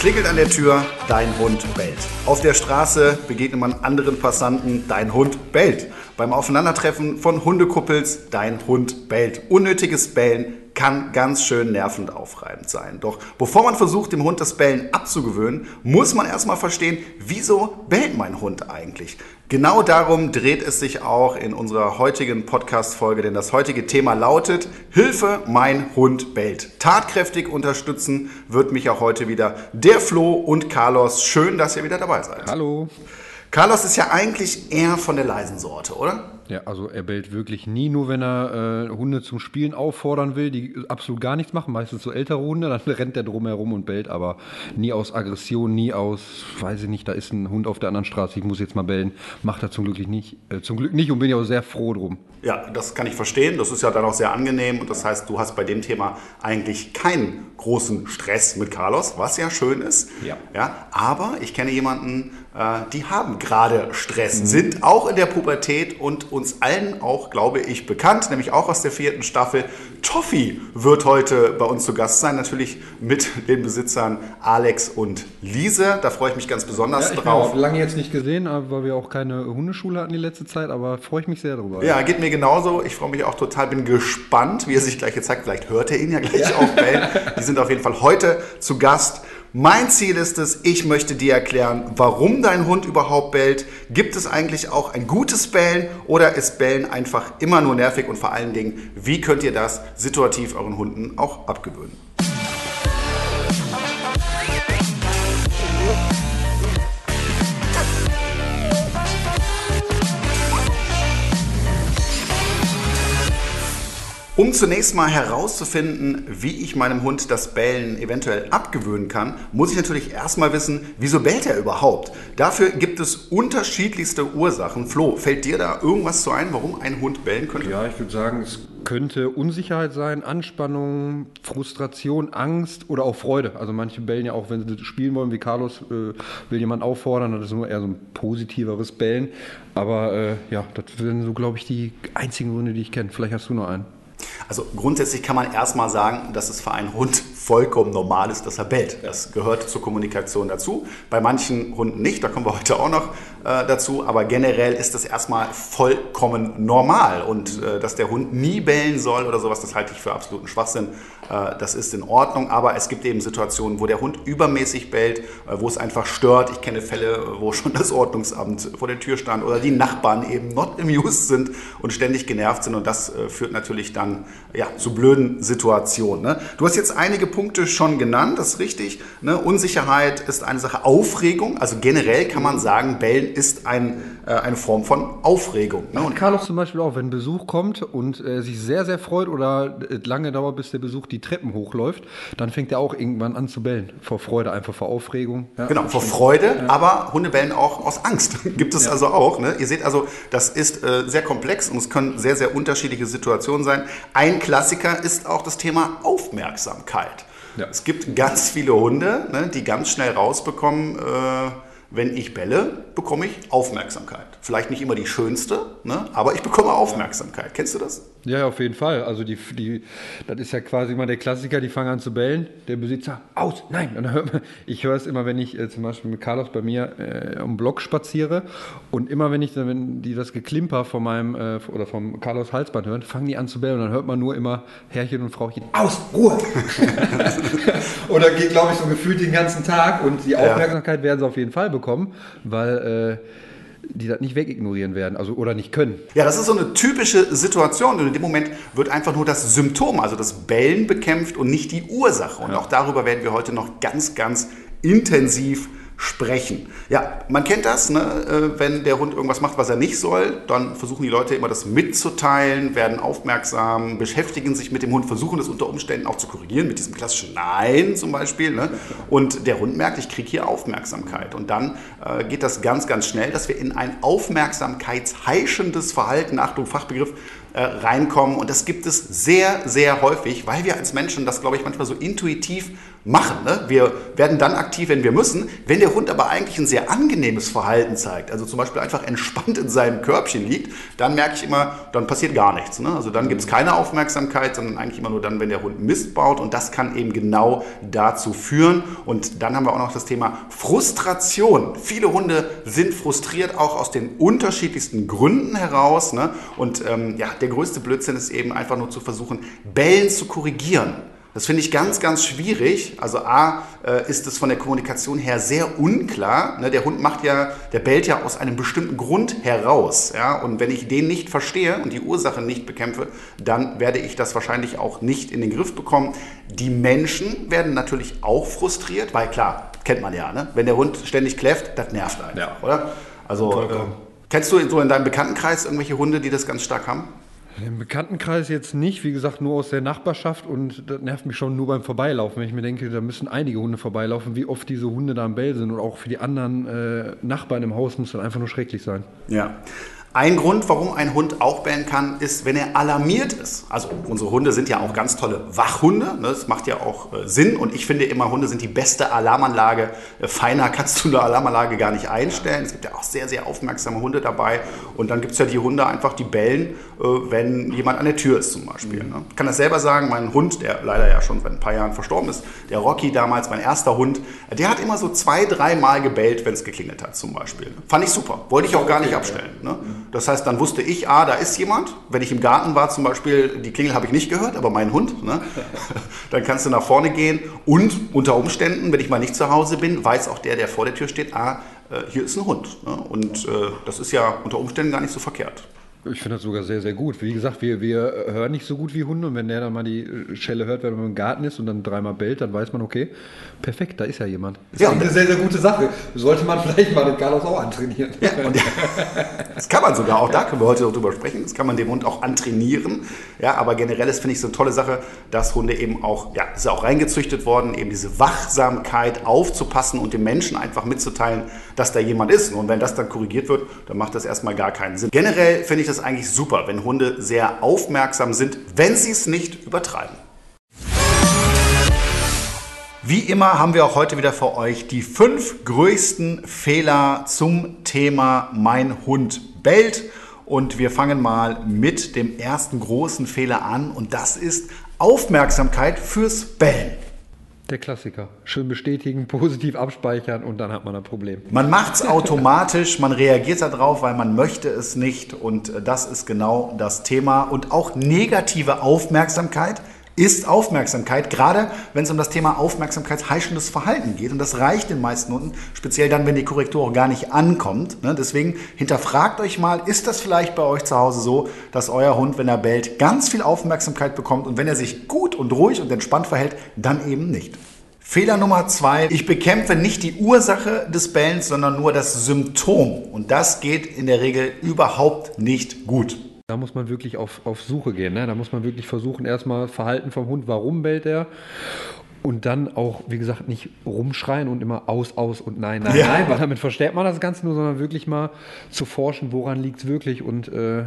klingelt an der Tür, dein Hund bellt. Auf der Straße begegnet man anderen Passanten, dein Hund bellt. Beim Aufeinandertreffen von Hundekuppels, dein Hund bellt. Unnötiges Bellen kann ganz schön nervend aufreibend sein. Doch bevor man versucht, dem Hund das Bellen abzugewöhnen, muss man erstmal verstehen, wieso bellt mein Hund eigentlich? Genau darum dreht es sich auch in unserer heutigen Podcast-Folge, denn das heutige Thema lautet Hilfe, mein Hund bellt. Tatkräftig unterstützen wird mich auch heute wieder der Flo und Carlos. Schön, dass ihr wieder dabei seid. Hallo. Carlos ist ja eigentlich eher von der leisen Sorte, oder? Ja, also er bellt wirklich nie, nur wenn er äh, Hunde zum Spielen auffordern will, die absolut gar nichts machen, meistens so ältere Hunde, dann rennt er drumherum und bellt, aber nie aus Aggression, nie aus, weiß ich nicht, da ist ein Hund auf der anderen Straße, ich muss jetzt mal bellen, macht er zum Glück nicht, äh, zum Glück nicht und bin ja auch sehr froh drum. Ja, das kann ich verstehen, das ist ja dann auch sehr angenehm und das heißt, du hast bei dem Thema eigentlich keinen großen Stress mit Carlos, was ja schön ist. Ja. ja aber ich kenne jemanden, äh, die haben gerade Stress, mhm. sind auch in der Pubertät und uns allen auch, glaube ich, bekannt, nämlich auch aus der vierten Staffel. Toffi wird heute bei uns zu Gast sein, natürlich mit den Besitzern Alex und Lise. Da freue ich mich ganz besonders ja, ich drauf. Lange jetzt nicht gesehen, weil wir auch keine Hundeschule hatten die letzte Zeit, aber freue ich mich sehr darüber. Ja, geht mir genauso. Ich freue mich auch total, bin gespannt, wie er sich gleich zeigt. Vielleicht hört er ihn ja gleich auch bellen. Die sind auf jeden Fall heute zu Gast. Mein Ziel ist es, ich möchte dir erklären, warum dein Hund überhaupt bellt. Gibt es eigentlich auch ein gutes Bellen oder ist Bellen einfach immer nur nervig und vor allen Dingen, wie könnt ihr das situativ euren Hunden auch abgewöhnen? Um zunächst mal herauszufinden, wie ich meinem Hund das Bellen eventuell abgewöhnen kann, muss ich natürlich erstmal wissen, wieso bellt er überhaupt? Dafür gibt es unterschiedlichste Ursachen. Flo, fällt dir da irgendwas zu ein, warum ein Hund bellen könnte? Ja, ich würde sagen, es könnte Unsicherheit sein, Anspannung, Frustration, Angst oder auch Freude. Also manche bellen ja auch, wenn sie spielen wollen, wie Carlos äh, will jemand auffordern, das ist nur eher so ein positiveres Bellen. Aber äh, ja, das sind so, glaube ich, die einzigen Gründe, die ich kenne. Vielleicht hast du noch einen. Also grundsätzlich kann man erstmal sagen, dass es für einen Hund vollkommen normal ist, dass er bellt. Das gehört zur Kommunikation dazu. Bei manchen Hunden nicht, da kommen wir heute auch noch äh, dazu. Aber generell ist das erstmal vollkommen normal. Und äh, dass der Hund nie bellen soll oder sowas, das halte ich für absoluten Schwachsinn. Äh, das ist in Ordnung. Aber es gibt eben Situationen, wo der Hund übermäßig bellt, äh, wo es einfach stört. Ich kenne Fälle, wo schon das Ordnungsamt vor der Tür stand oder die Nachbarn eben not amused sind und ständig genervt sind. Und das äh, führt natürlich dann ja, zu blöden Situationen. Ne? Du hast jetzt einige Punkte schon genannt, das ist richtig. Ne? Unsicherheit ist eine Sache, Aufregung, also generell kann man sagen, Bellen ist ein, äh, eine Form von Aufregung. Ne? Und Carlos zum Beispiel auch, wenn Besuch kommt und äh, sich sehr, sehr freut oder äh, lange dauert, bis der Besuch die Treppen hochläuft, dann fängt er auch irgendwann an zu bellen. Vor Freude, einfach vor Aufregung. Ja, genau, vor Freude, ja. aber Hunde bellen auch aus Angst. Gibt es ja. also auch. Ne? Ihr seht also, das ist äh, sehr komplex und es können sehr, sehr unterschiedliche Situationen sein. Ein Klassiker ist auch das Thema Aufmerksamkeit. Ja. Es gibt ganz viele Hunde, ne, die ganz schnell rausbekommen, äh, wenn ich belle, bekomme ich Aufmerksamkeit. Vielleicht nicht immer die schönste, ne? aber ich bekomme Aufmerksamkeit. Kennst du das? Ja, auf jeden Fall. Also die, die, das ist ja quasi immer der Klassiker, die fangen an zu bellen. Der Besitzer, aus, nein. Und dann hört man, ich höre es immer, wenn ich äh, zum Beispiel mit Carlos bei mir äh, am Block spaziere und immer wenn ich, wenn die das Geklimper von meinem äh, oder vom Carlos Halsband hören, fangen die an zu bellen und dann hört man nur immer Herrchen und Frauchen, aus, Ruhe. oder geht, glaube ich, so gefühlt den ganzen Tag und die Aufmerksamkeit ja. werden sie auf jeden Fall bekommen, weil äh, die das nicht wegignorieren werden also, oder nicht können. Ja, das ist so eine typische Situation und in dem Moment wird einfach nur das Symptom, also das Bellen bekämpft und nicht die Ursache. Und ja. auch darüber werden wir heute noch ganz, ganz intensiv sprechen. Ja, man kennt das, ne? Äh, wenn der Hund irgendwas macht, was er nicht soll, dann versuchen die Leute immer das mitzuteilen, werden aufmerksam, beschäftigen sich mit dem Hund, versuchen das unter Umständen auch zu korrigieren, mit diesem klassischen Nein zum Beispiel. Ne? Und der Hund merkt, ich kriege hier Aufmerksamkeit. Und dann äh, geht das ganz, ganz schnell, dass wir in ein aufmerksamkeitsheischendes Verhalten, Achtung, Fachbegriff, äh, reinkommen. Und das gibt es sehr, sehr häufig, weil wir als Menschen das, glaube ich, manchmal so intuitiv machen. Ne? Wir werden dann aktiv, wenn wir müssen. Wenn der Hund aber eigentlich ein sehr angenehmes Verhalten zeigt, also zum Beispiel einfach entspannt in seinem Körbchen liegt, dann merke ich immer, dann passiert gar nichts. Ne? Also dann gibt es keine Aufmerksamkeit, sondern eigentlich immer nur dann, wenn der Hund Mist baut. Und das kann eben genau dazu führen. Und dann haben wir auch noch das Thema Frustration. Viele Hunde sind frustriert, auch aus den unterschiedlichsten Gründen heraus. Ne? Und ähm, ja, der größte Blödsinn ist eben einfach nur zu versuchen, Bellen zu korrigieren. Das finde ich ganz, ganz schwierig. Also A äh, ist es von der Kommunikation her sehr unklar. Ne? Der Hund macht ja, der bellt ja aus einem bestimmten Grund heraus. Ja? Und wenn ich den nicht verstehe und die Ursache nicht bekämpfe, dann werde ich das wahrscheinlich auch nicht in den Griff bekommen. Die Menschen werden natürlich auch frustriert, weil klar, kennt man ja, ne? wenn der Hund ständig kläfft, das nervt einen, ja. oder? Also äh, kennst du so in deinem Bekanntenkreis irgendwelche Hunde, die das ganz stark haben? Im Bekanntenkreis jetzt nicht, wie gesagt, nur aus der Nachbarschaft und das nervt mich schon nur beim Vorbeilaufen, wenn ich mir denke, da müssen einige Hunde vorbeilaufen, wie oft diese Hunde da am Bell sind und auch für die anderen äh, Nachbarn im Haus muss das einfach nur schrecklich sein. Ja. Ein Grund, warum ein Hund auch bellen kann, ist, wenn er alarmiert ist. Also unsere Hunde sind ja auch ganz tolle Wachhunde. Ne? Das macht ja auch äh, Sinn. Und ich finde immer, Hunde sind die beste Alarmanlage. Äh, feiner kannst du eine Alarmanlage gar nicht einstellen. Es gibt ja auch sehr, sehr aufmerksame Hunde dabei. Und dann gibt es ja die Hunde einfach, die bellen, äh, wenn jemand an der Tür ist zum Beispiel. Ne? Ich kann das selber sagen, mein Hund, der leider ja schon seit ein paar Jahren verstorben ist, der Rocky damals, mein erster Hund, der hat immer so zwei, dreimal gebellt, wenn es geklingelt hat zum Beispiel. Fand ich super. Wollte ich auch gar nicht abstellen. Ne? Das heißt, dann wusste ich, ah, da ist jemand. Wenn ich im Garten war zum Beispiel, die Klingel habe ich nicht gehört, aber mein Hund. Ne? Dann kannst du nach vorne gehen und unter Umständen, wenn ich mal nicht zu Hause bin, weiß auch der, der vor der Tür steht, ah, äh, hier ist ein Hund. Ne? Und äh, das ist ja unter Umständen gar nicht so verkehrt. Ich finde das sogar sehr, sehr gut. Wie gesagt, wir, wir hören nicht so gut wie Hunde und wenn der dann mal die Schelle hört, wenn man im Garten ist und dann dreimal bellt, dann weiß man, okay, perfekt, da ist ja jemand. Das ja, ist eine sehr, sehr gute Sache. Sollte man vielleicht mal den Carlos auch antrainieren. Ja, das kann man sogar, auch da können wir heute noch drüber sprechen, das kann man dem Hund auch antrainieren. Ja, aber generell ist, finde ich, so eine tolle Sache, dass Hunde eben auch, ja, ist ja auch reingezüchtet worden, eben diese Wachsamkeit aufzupassen und dem Menschen einfach mitzuteilen, dass da jemand ist. Und wenn das dann korrigiert wird, dann macht das erstmal gar keinen Sinn. Generell finde ich das eigentlich super, wenn Hunde sehr aufmerksam sind, wenn sie es nicht übertreiben. Wie immer haben wir auch heute wieder für euch die fünf größten Fehler zum Thema Mein Hund bellt. Und wir fangen mal mit dem ersten großen Fehler an und das ist Aufmerksamkeit fürs Bellen. Der Klassiker. Schön bestätigen, positiv abspeichern und dann hat man ein Problem. Man macht es automatisch, man reagiert darauf, weil man möchte es nicht und das ist genau das Thema. Und auch negative Aufmerksamkeit ist Aufmerksamkeit, gerade wenn es um das Thema aufmerksamkeitsheischendes Verhalten geht. Und das reicht den meisten Hunden, speziell dann, wenn die Korrektur auch gar nicht ankommt. Ne? Deswegen hinterfragt euch mal, ist das vielleicht bei euch zu Hause so, dass euer Hund, wenn er bellt, ganz viel Aufmerksamkeit bekommt und wenn er sich gut und ruhig und entspannt verhält, dann eben nicht. Fehler Nummer zwei, ich bekämpfe nicht die Ursache des Bellens, sondern nur das Symptom. Und das geht in der Regel überhaupt nicht gut. Da muss man wirklich auf, auf Suche gehen. Ne? Da muss man wirklich versuchen, erstmal Verhalten vom Hund, warum bellt er? Und dann auch, wie gesagt, nicht rumschreien und immer aus, aus und nein, nein, ja. nein, weil damit versteht man das Ganze nur, sondern wirklich mal zu forschen, woran liegt es wirklich und äh,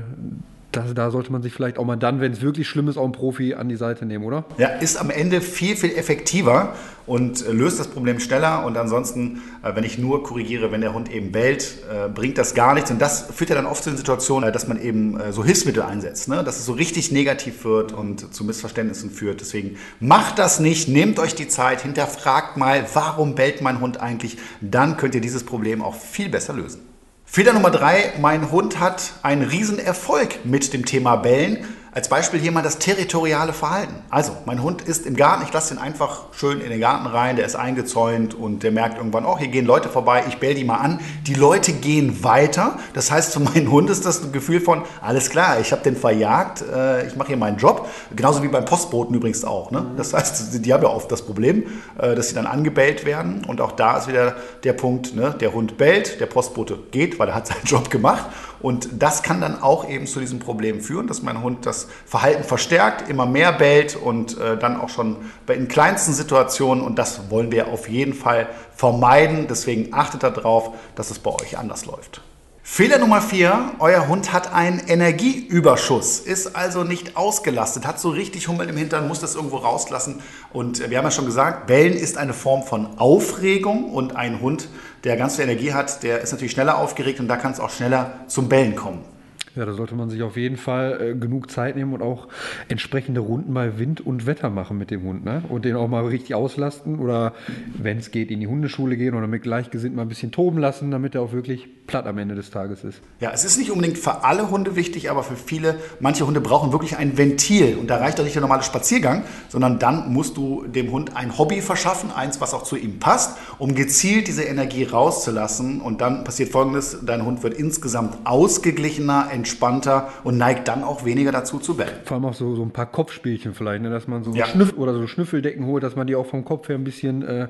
das, da sollte man sich vielleicht auch mal dann, wenn es wirklich schlimm ist, auch einen Profi an die Seite nehmen, oder? Ja, ist am Ende viel, viel effektiver und äh, löst das Problem schneller. Und ansonsten, äh, wenn ich nur korrigiere, wenn der Hund eben bellt, äh, bringt das gar nichts. Und das führt ja dann oft zu den Situationen, dass man eben so Hilfsmittel einsetzt, ne? dass es so richtig negativ wird und zu Missverständnissen führt. Deswegen macht das nicht, nehmt euch die Zeit, hinterfragt mal, warum bellt mein Hund eigentlich? Dann könnt ihr dieses Problem auch viel besser lösen. Fehler Nummer drei, mein Hund hat einen Riesenerfolg mit dem Thema Bellen. Als Beispiel hier mal das territoriale Verhalten. Also, mein Hund ist im Garten, ich lasse ihn einfach schön in den Garten rein, der ist eingezäunt und der merkt irgendwann, oh, hier gehen Leute vorbei, ich bell die mal an. Die Leute gehen weiter. Das heißt, für meinen Hund ist das ein Gefühl von, alles klar, ich habe den verjagt, äh, ich mache hier meinen Job. Genauso wie beim Postboten übrigens auch. Ne? Das heißt, die haben ja oft das Problem, äh, dass sie dann angebellt werden. Und auch da ist wieder der Punkt, ne? der Hund bellt, der Postbote geht, weil er hat seinen Job gemacht. Und das kann dann auch eben zu diesem Problem führen, dass mein Hund das Verhalten verstärkt, immer mehr bellt und äh, dann auch schon bei den kleinsten Situationen. Und das wollen wir auf jeden Fall vermeiden. Deswegen achtet darauf, dass es bei euch anders läuft. Fehler Nummer vier, euer Hund hat einen Energieüberschuss, ist also nicht ausgelastet, hat so richtig Hummel im Hintern, muss das irgendwo rauslassen. Und wir haben ja schon gesagt, Bellen ist eine Form von Aufregung und ein Hund, der ganz viel Energie hat, der ist natürlich schneller aufgeregt und da kann es auch schneller zum Bellen kommen. Ja, da sollte man sich auf jeden Fall äh, genug Zeit nehmen und auch entsprechende Runden bei Wind und Wetter machen mit dem Hund. Ne? Und den auch mal richtig auslasten oder, wenn es geht, in die Hundeschule gehen oder mit Gleichgesinnten mal ein bisschen toben lassen, damit er auch wirklich platt am Ende des Tages ist. Ja, es ist nicht unbedingt für alle Hunde wichtig, aber für viele, manche Hunde brauchen wirklich ein Ventil. Und da reicht doch nicht der normale Spaziergang, sondern dann musst du dem Hund ein Hobby verschaffen, eins, was auch zu ihm passt, um gezielt diese Energie rauszulassen. Und dann passiert Folgendes, dein Hund wird insgesamt ausgeglichener, entspannter und neigt dann auch weniger dazu zu bellen. Vor allem auch so, so ein paar Kopfspielchen vielleicht, ne? dass man so Ja. Schnüff oder so Schnüffeldecken holt, dass man die auch vom Kopf her ein bisschen äh,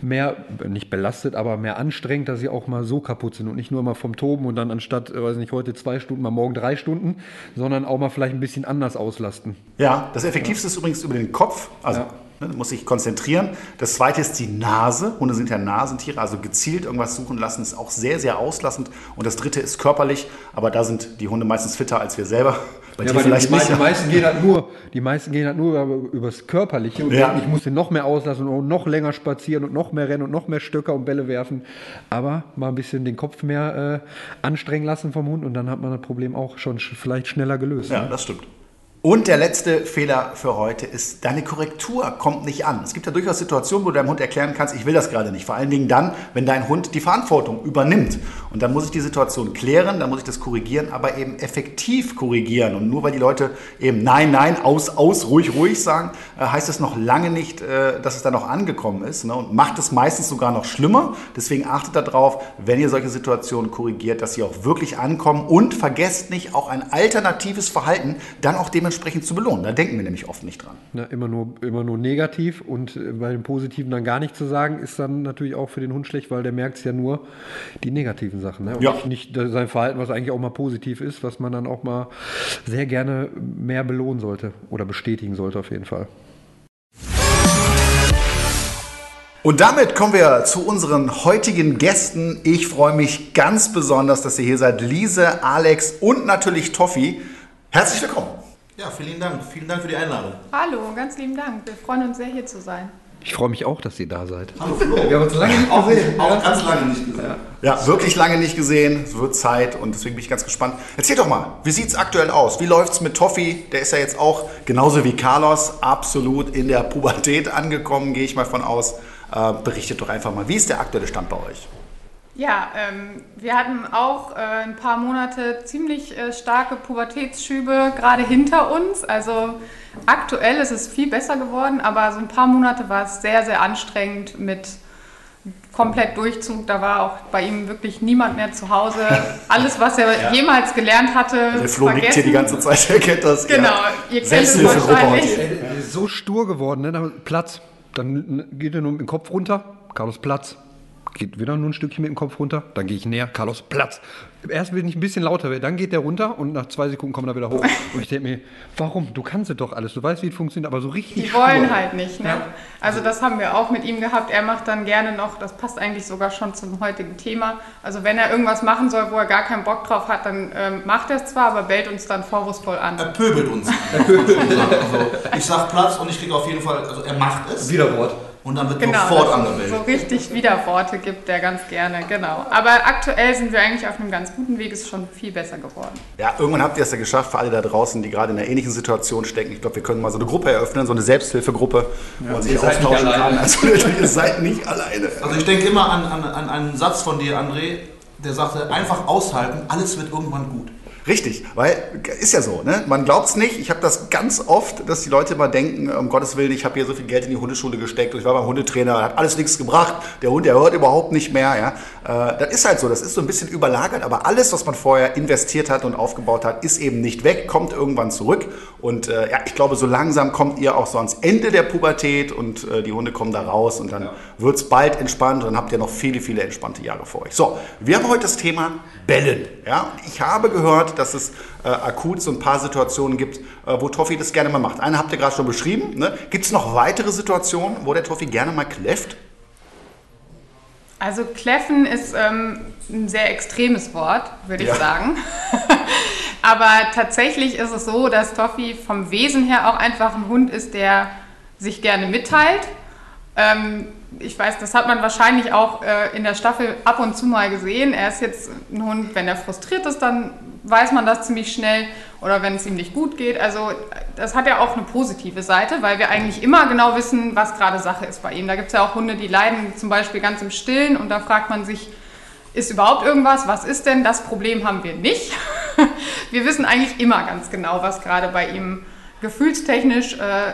mehr, nicht belastet, aber mehr anstrengt, dass sie auch mal so kaputt sind und nicht nur mal vom Toben und dann anstatt, äh, weiß nicht, heute zwei Stunden, mal morgen drei Stunden, sondern auch mal vielleicht ein bisschen anders auslasten. Ja, das Effektivste ist übrigens über den Kopf. Also Ja. Ne, du musst dich konzentrieren. Das zweite ist die Nase. Hunde sind ja Nasentiere, also gezielt irgendwas suchen lassen ist auch sehr, sehr auslassend. Und das dritte ist körperlich, aber da sind die Hunde meistens fitter als wir selber. Bei dir vielleicht die, nicht. die meisten gehen halt nur, die meisten gehen halt nur über, übers Körperliche und Ja. denken, ich muss den noch mehr auslassen und noch länger spazieren und noch mehr rennen und noch mehr Stöcker und Bälle werfen. Aber mal ein bisschen den Kopf mehr äh, anstrengen lassen vom Hund und dann hat man das Problem auch schon sch vielleicht schneller gelöst. Ja, ne? das stimmt. Und der letzte Fehler für heute ist, deine Korrektur kommt nicht an. Es gibt ja durchaus Situationen, wo du deinem Hund erklären kannst, ich will das gerade nicht. Vor allen Dingen dann, wenn dein Hund die Verantwortung übernimmt. Und dann muss ich die Situation klären, dann muss ich das korrigieren, aber eben effektiv korrigieren. Und nur weil die Leute eben nein, nein, aus, aus, ruhig, ruhig sagen, äh, heißt es noch lange nicht, äh, dass es dann noch angekommen ist. Ne? Und macht es meistens sogar noch schlimmer. Deswegen achtet darauf, wenn ihr solche Situationen korrigiert, dass sie auch wirklich ankommen. Und vergesst nicht, auch ein alternatives Verhalten dann auch dementsprechend zu belohnen. Da denken wir nämlich oft nicht dran. Ne, immer, nur, immer nur negativ und äh, bei den Positiven dann gar nicht zu sagen, ist dann natürlich auch für den Hund schlecht, weil der merkt es ja nur die negativen Sachen. Ne? Und Ja. nicht, sein Verhalten, was eigentlich auch mal positiv ist, was man dann auch mal sehr gerne mehr belohnen sollte oder bestätigen sollte auf jeden Fall. Und damit kommen wir zu unseren heutigen Gästen. Ich freue mich ganz besonders, dass ihr hier seid. Lise, Alex und natürlich Toffi. Herzlich willkommen. Ja, vielen Dank. Vielen Dank für die Einladung. Hallo, ganz lieben Dank. Wir freuen uns sehr, hier zu sein. Ich freue mich auch, dass ihr da seid. Hallo Flo. Wir haben uns lange nicht auch, gesehen. auch ganz lange nicht gesehen. Ja, wirklich lange nicht gesehen. Es wird Zeit und deswegen bin ich ganz gespannt. Erzähl doch mal, wie sieht es aktuell aus? Wie läuft es mit Toffi? Der ist ja jetzt auch genauso wie Carlos absolut in der Pubertät angekommen, gehe ich mal von aus. Äh, berichtet doch einfach mal, wie ist der aktuelle Stand bei euch? Ja, ähm, wir hatten auch äh, ein paar Monate ziemlich äh, starke Pubertätsschübe gerade hinter uns. Also aktuell ist es viel besser geworden, aber so ein paar Monate war es sehr, sehr anstrengend mit komplett Durchzug. Da war auch bei ihm wirklich niemand mehr zu Hause. Alles, was er jemals gelernt hatte, Der Flo nickt hier die ganze Zeit, er kennt das. Genau, ja. ihr kennt es wahrscheinlich. so stur geworden, ne? Platz. Dann geht er nur mit dem Kopf runter. Carlos Platz. Geht wieder nur ein Stückchen mit dem Kopf runter. Dann gehe ich näher. Carlos Platz. Erst wenn ich ein bisschen lauter werde, dann geht der runter und nach zwei Sekunden kommt er wieder hoch. Und ich denke mir, warum? Du kannst es doch alles. Du weißt, wie es funktioniert, aber so richtig. Die wollen halt nicht. Ne? Ja. Also das haben wir auch mit ihm gehabt. Er macht dann gerne noch, das passt eigentlich sogar schon zum heutigen Thema. Also wenn er irgendwas machen soll, wo er gar keinen Bock drauf hat, dann ähm, macht er es zwar, aber bellt uns dann vorwurfsvoll an. Er pöbelt uns. also, ich sag Platz und ich kriege auf jeden Fall, also er macht es Widerwort. Und dann wird Genau, sofort angemeldet. so richtig Widerworte gibt er ganz gerne, genau. Aber aktuell sind wir eigentlich auf einem ganz guten Weg, ist schon viel besser geworden. Ja, irgendwann habt ihr es ja geschafft, für alle da draußen, die gerade in einer ähnlichen Situation stecken. Ich glaube, wir können mal so eine Gruppe eröffnen, so eine Selbsthilfegruppe, wo man sich austauschen kann. Also ihr seid nicht alleine. Also ich denke immer an, an, an einen Satz von dir, André, der sagte, einfach aushalten, alles wird irgendwann gut. Richtig, weil ist ja so, ne? Man glaubt es nicht. Ich habe das ganz oft, dass die Leute immer denken, um Gottes Willen, ich habe hier so viel Geld in die Hundeschule gesteckt ich war beim Hundetrainer, hat alles nichts gebracht. Der Hund, der hört überhaupt nicht mehr. Ja? Äh, das ist halt so, das ist so ein bisschen überlagert, aber alles, was man vorher investiert hat und aufgebaut hat, ist eben nicht weg, kommt irgendwann zurück. Und äh, ja, ich glaube, so langsam kommt ihr auch so ans Ende der Pubertät und äh, die Hunde kommen da raus und dann wird es bald entspannt und dann habt ihr noch viele, viele entspannte Jahre vor euch. So, wir haben heute das Thema Bellen. Ja? Ich habe gehört, dass es äh, akut so ein paar Situationen gibt, äh, wo Toffi das gerne mal macht. Eine habt ihr gerade schon beschrieben. Ne? Gibt es noch weitere Situationen, wo der Toffi gerne mal kläfft? Also kläffen ist ähm, ein sehr extremes Wort, würde Ja. ich sagen. Aber tatsächlich ist es so, dass Toffi vom Wesen her auch einfach ein Hund ist, der sich gerne mitteilt. Ähm, ich weiß, das hat man wahrscheinlich auch äh, in der Staffel ab und zu mal gesehen. Er ist jetzt ein Hund, wenn er frustriert ist, dann weiß man das ziemlich schnell oder wenn es ihm nicht gut geht. Also das hat ja auch eine positive Seite, weil wir eigentlich immer genau wissen, was gerade Sache ist bei ihm. Da gibt es ja auch Hunde, die leiden zum Beispiel ganz im Stillen und da fragt man sich, ist überhaupt irgendwas? Was ist denn? Das Problem haben wir nicht. Wir wissen eigentlich immer ganz genau, was gerade bei ihm gefühlstechnisch äh,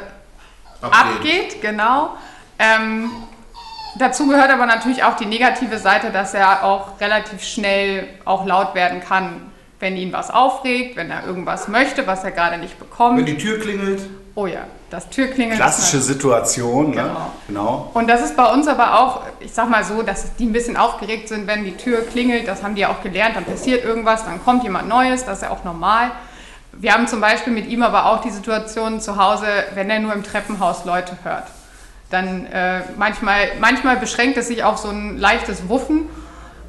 abgeht, genau. Ähm, dazu gehört aber natürlich auch die negative Seite, dass er auch relativ schnell auch laut werden kann, wenn ihn was aufregt, wenn er irgendwas möchte, was er gerade nicht Wenn bekommt. die Tür klingelt, Oh ja, das Türklingeln. ist Klassische Situation, ne? Genau. genau. und das ist bei uns aber auch, ich sag mal so, dass die ein bisschen aufgeregt sind, wenn die Tür klingelt. Das haben die ja auch gelernt. Dann passiert irgendwas, dann kommt jemand Neues. Das ist ja auch normal. Wir haben zum Beispiel mit ihm aber auch die Situation zu Hause, wenn er nur im Treppenhaus Leute hört. Dann äh, manchmal, manchmal beschränkt es sich auf so ein leichtes Wuffen.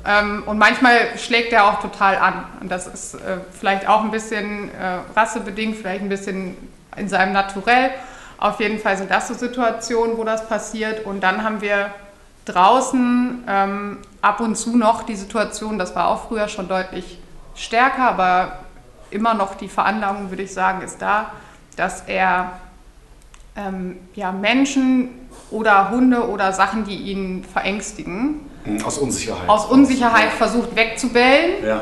Ähm, und manchmal schlägt er auch total an. Und das ist äh, vielleicht auch ein bisschen äh, rassebedingt, vielleicht ein bisschen in seinem Naturell. Auf jeden Fall sind das so Situationen, wo das passiert. Und dann haben wir draußen ähm, ab und zu noch die Situation, das war auch früher schon deutlich stärker, aber immer noch die Veranlagung, würde ich sagen, ist da, dass er ähm, ja, Menschen oder Hunde oder Sachen, die ihn verängstigen, Hm, Aus Unsicherheit. aus Unsicherheit versucht wegzubellen. Ja.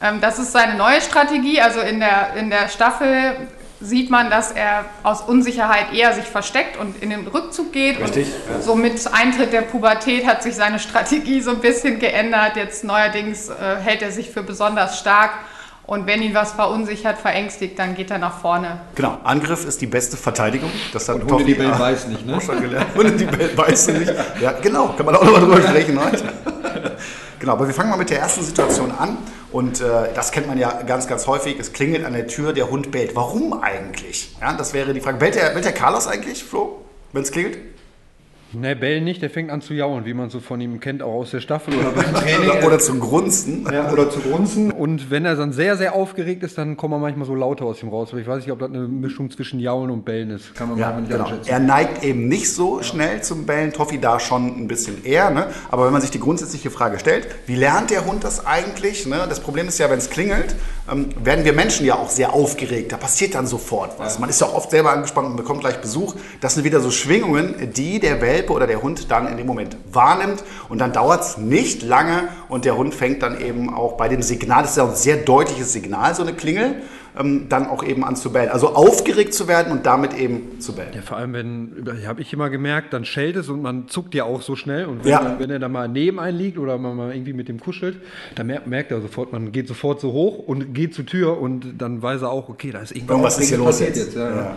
Ähm, das ist seine neue Strategie. Also in der, in der Staffel sieht man, dass er aus Unsicherheit eher sich versteckt und in den Rückzug geht. Richtig, Und ja. so mit Eintritt der Pubertät hat sich seine Strategie so ein bisschen geändert. Jetzt neuerdings äh, hält er sich für besonders stark. Und wenn ihn was verunsichert, verängstigt, dann geht er nach vorne. Genau, Angriff ist die beste Verteidigung. Das hat Und die Toffi bellen, beißen nicht, ne? auch schon gelernt. Hunde, die bellen, beißen nicht. Ja, genau, kann man auch nochmal drüber sprechen heute. Genau, aber wir fangen mal mit der ersten Situation an. Und äh, das kennt man ja ganz, ganz häufig. Es klingelt an der Tür, der Hund bellt. Warum eigentlich? Ja, das wäre die Frage. Bellt der, bellt der Carlos eigentlich, Flo, wenn es klingelt? Ne, Bell nicht, der fängt an zu jaulen, wie man so von ihm kennt, auch aus der Staffel oder beim Training. Oder, oder zum Grunzen? Ja, oder zu grunzen. Und wenn er dann sehr, sehr aufgeregt ist, dann kommen manchmal so Laute aus ihm raus. Aber ich weiß nicht, ob das eine Mischung zwischen Jaulen und Bellen ist. Kann man Ja, nicht genau. Er neigt eben nicht so schnell zum Bellen, Toffi da schon ein bisschen eher. Ne? Aber wenn man sich die grundsätzliche Frage stellt, wie lernt der Hund das eigentlich? Ne? Das Problem ist ja, wenn es klingelt, ähm, werden wir Menschen ja auch sehr aufgeregt. Da passiert dann sofort was. Man ist ja auch oft selber angespannt und bekommt gleich Besuch. Das sind wieder so Schwingungen, die der Welpe oder der Hund dann in dem Moment wahrnimmt. Und dann dauert es nicht lange und der Hund fängt dann eben auch bei dem Signal, das ist ja ein sehr deutliches Signal, so eine Klingel, ähm, dann auch eben an zu bellen. Also aufgeregt zu werden und damit eben zu bellen. Ja, vor allem, wenn, habe ich immer gemerkt, dann schellt es und man zuckt ja auch so schnell. Und wenn, Ja. dann, wenn er dann mal neben einen liegt oder man mal irgendwie mit dem kuschelt, dann merkt, merkt er sofort, man geht sofort so hoch und geht zur Tür und dann weiß er auch, okay, da ist irgendwas Irgendwas ist hier los passiert jetzt. Ja, ja.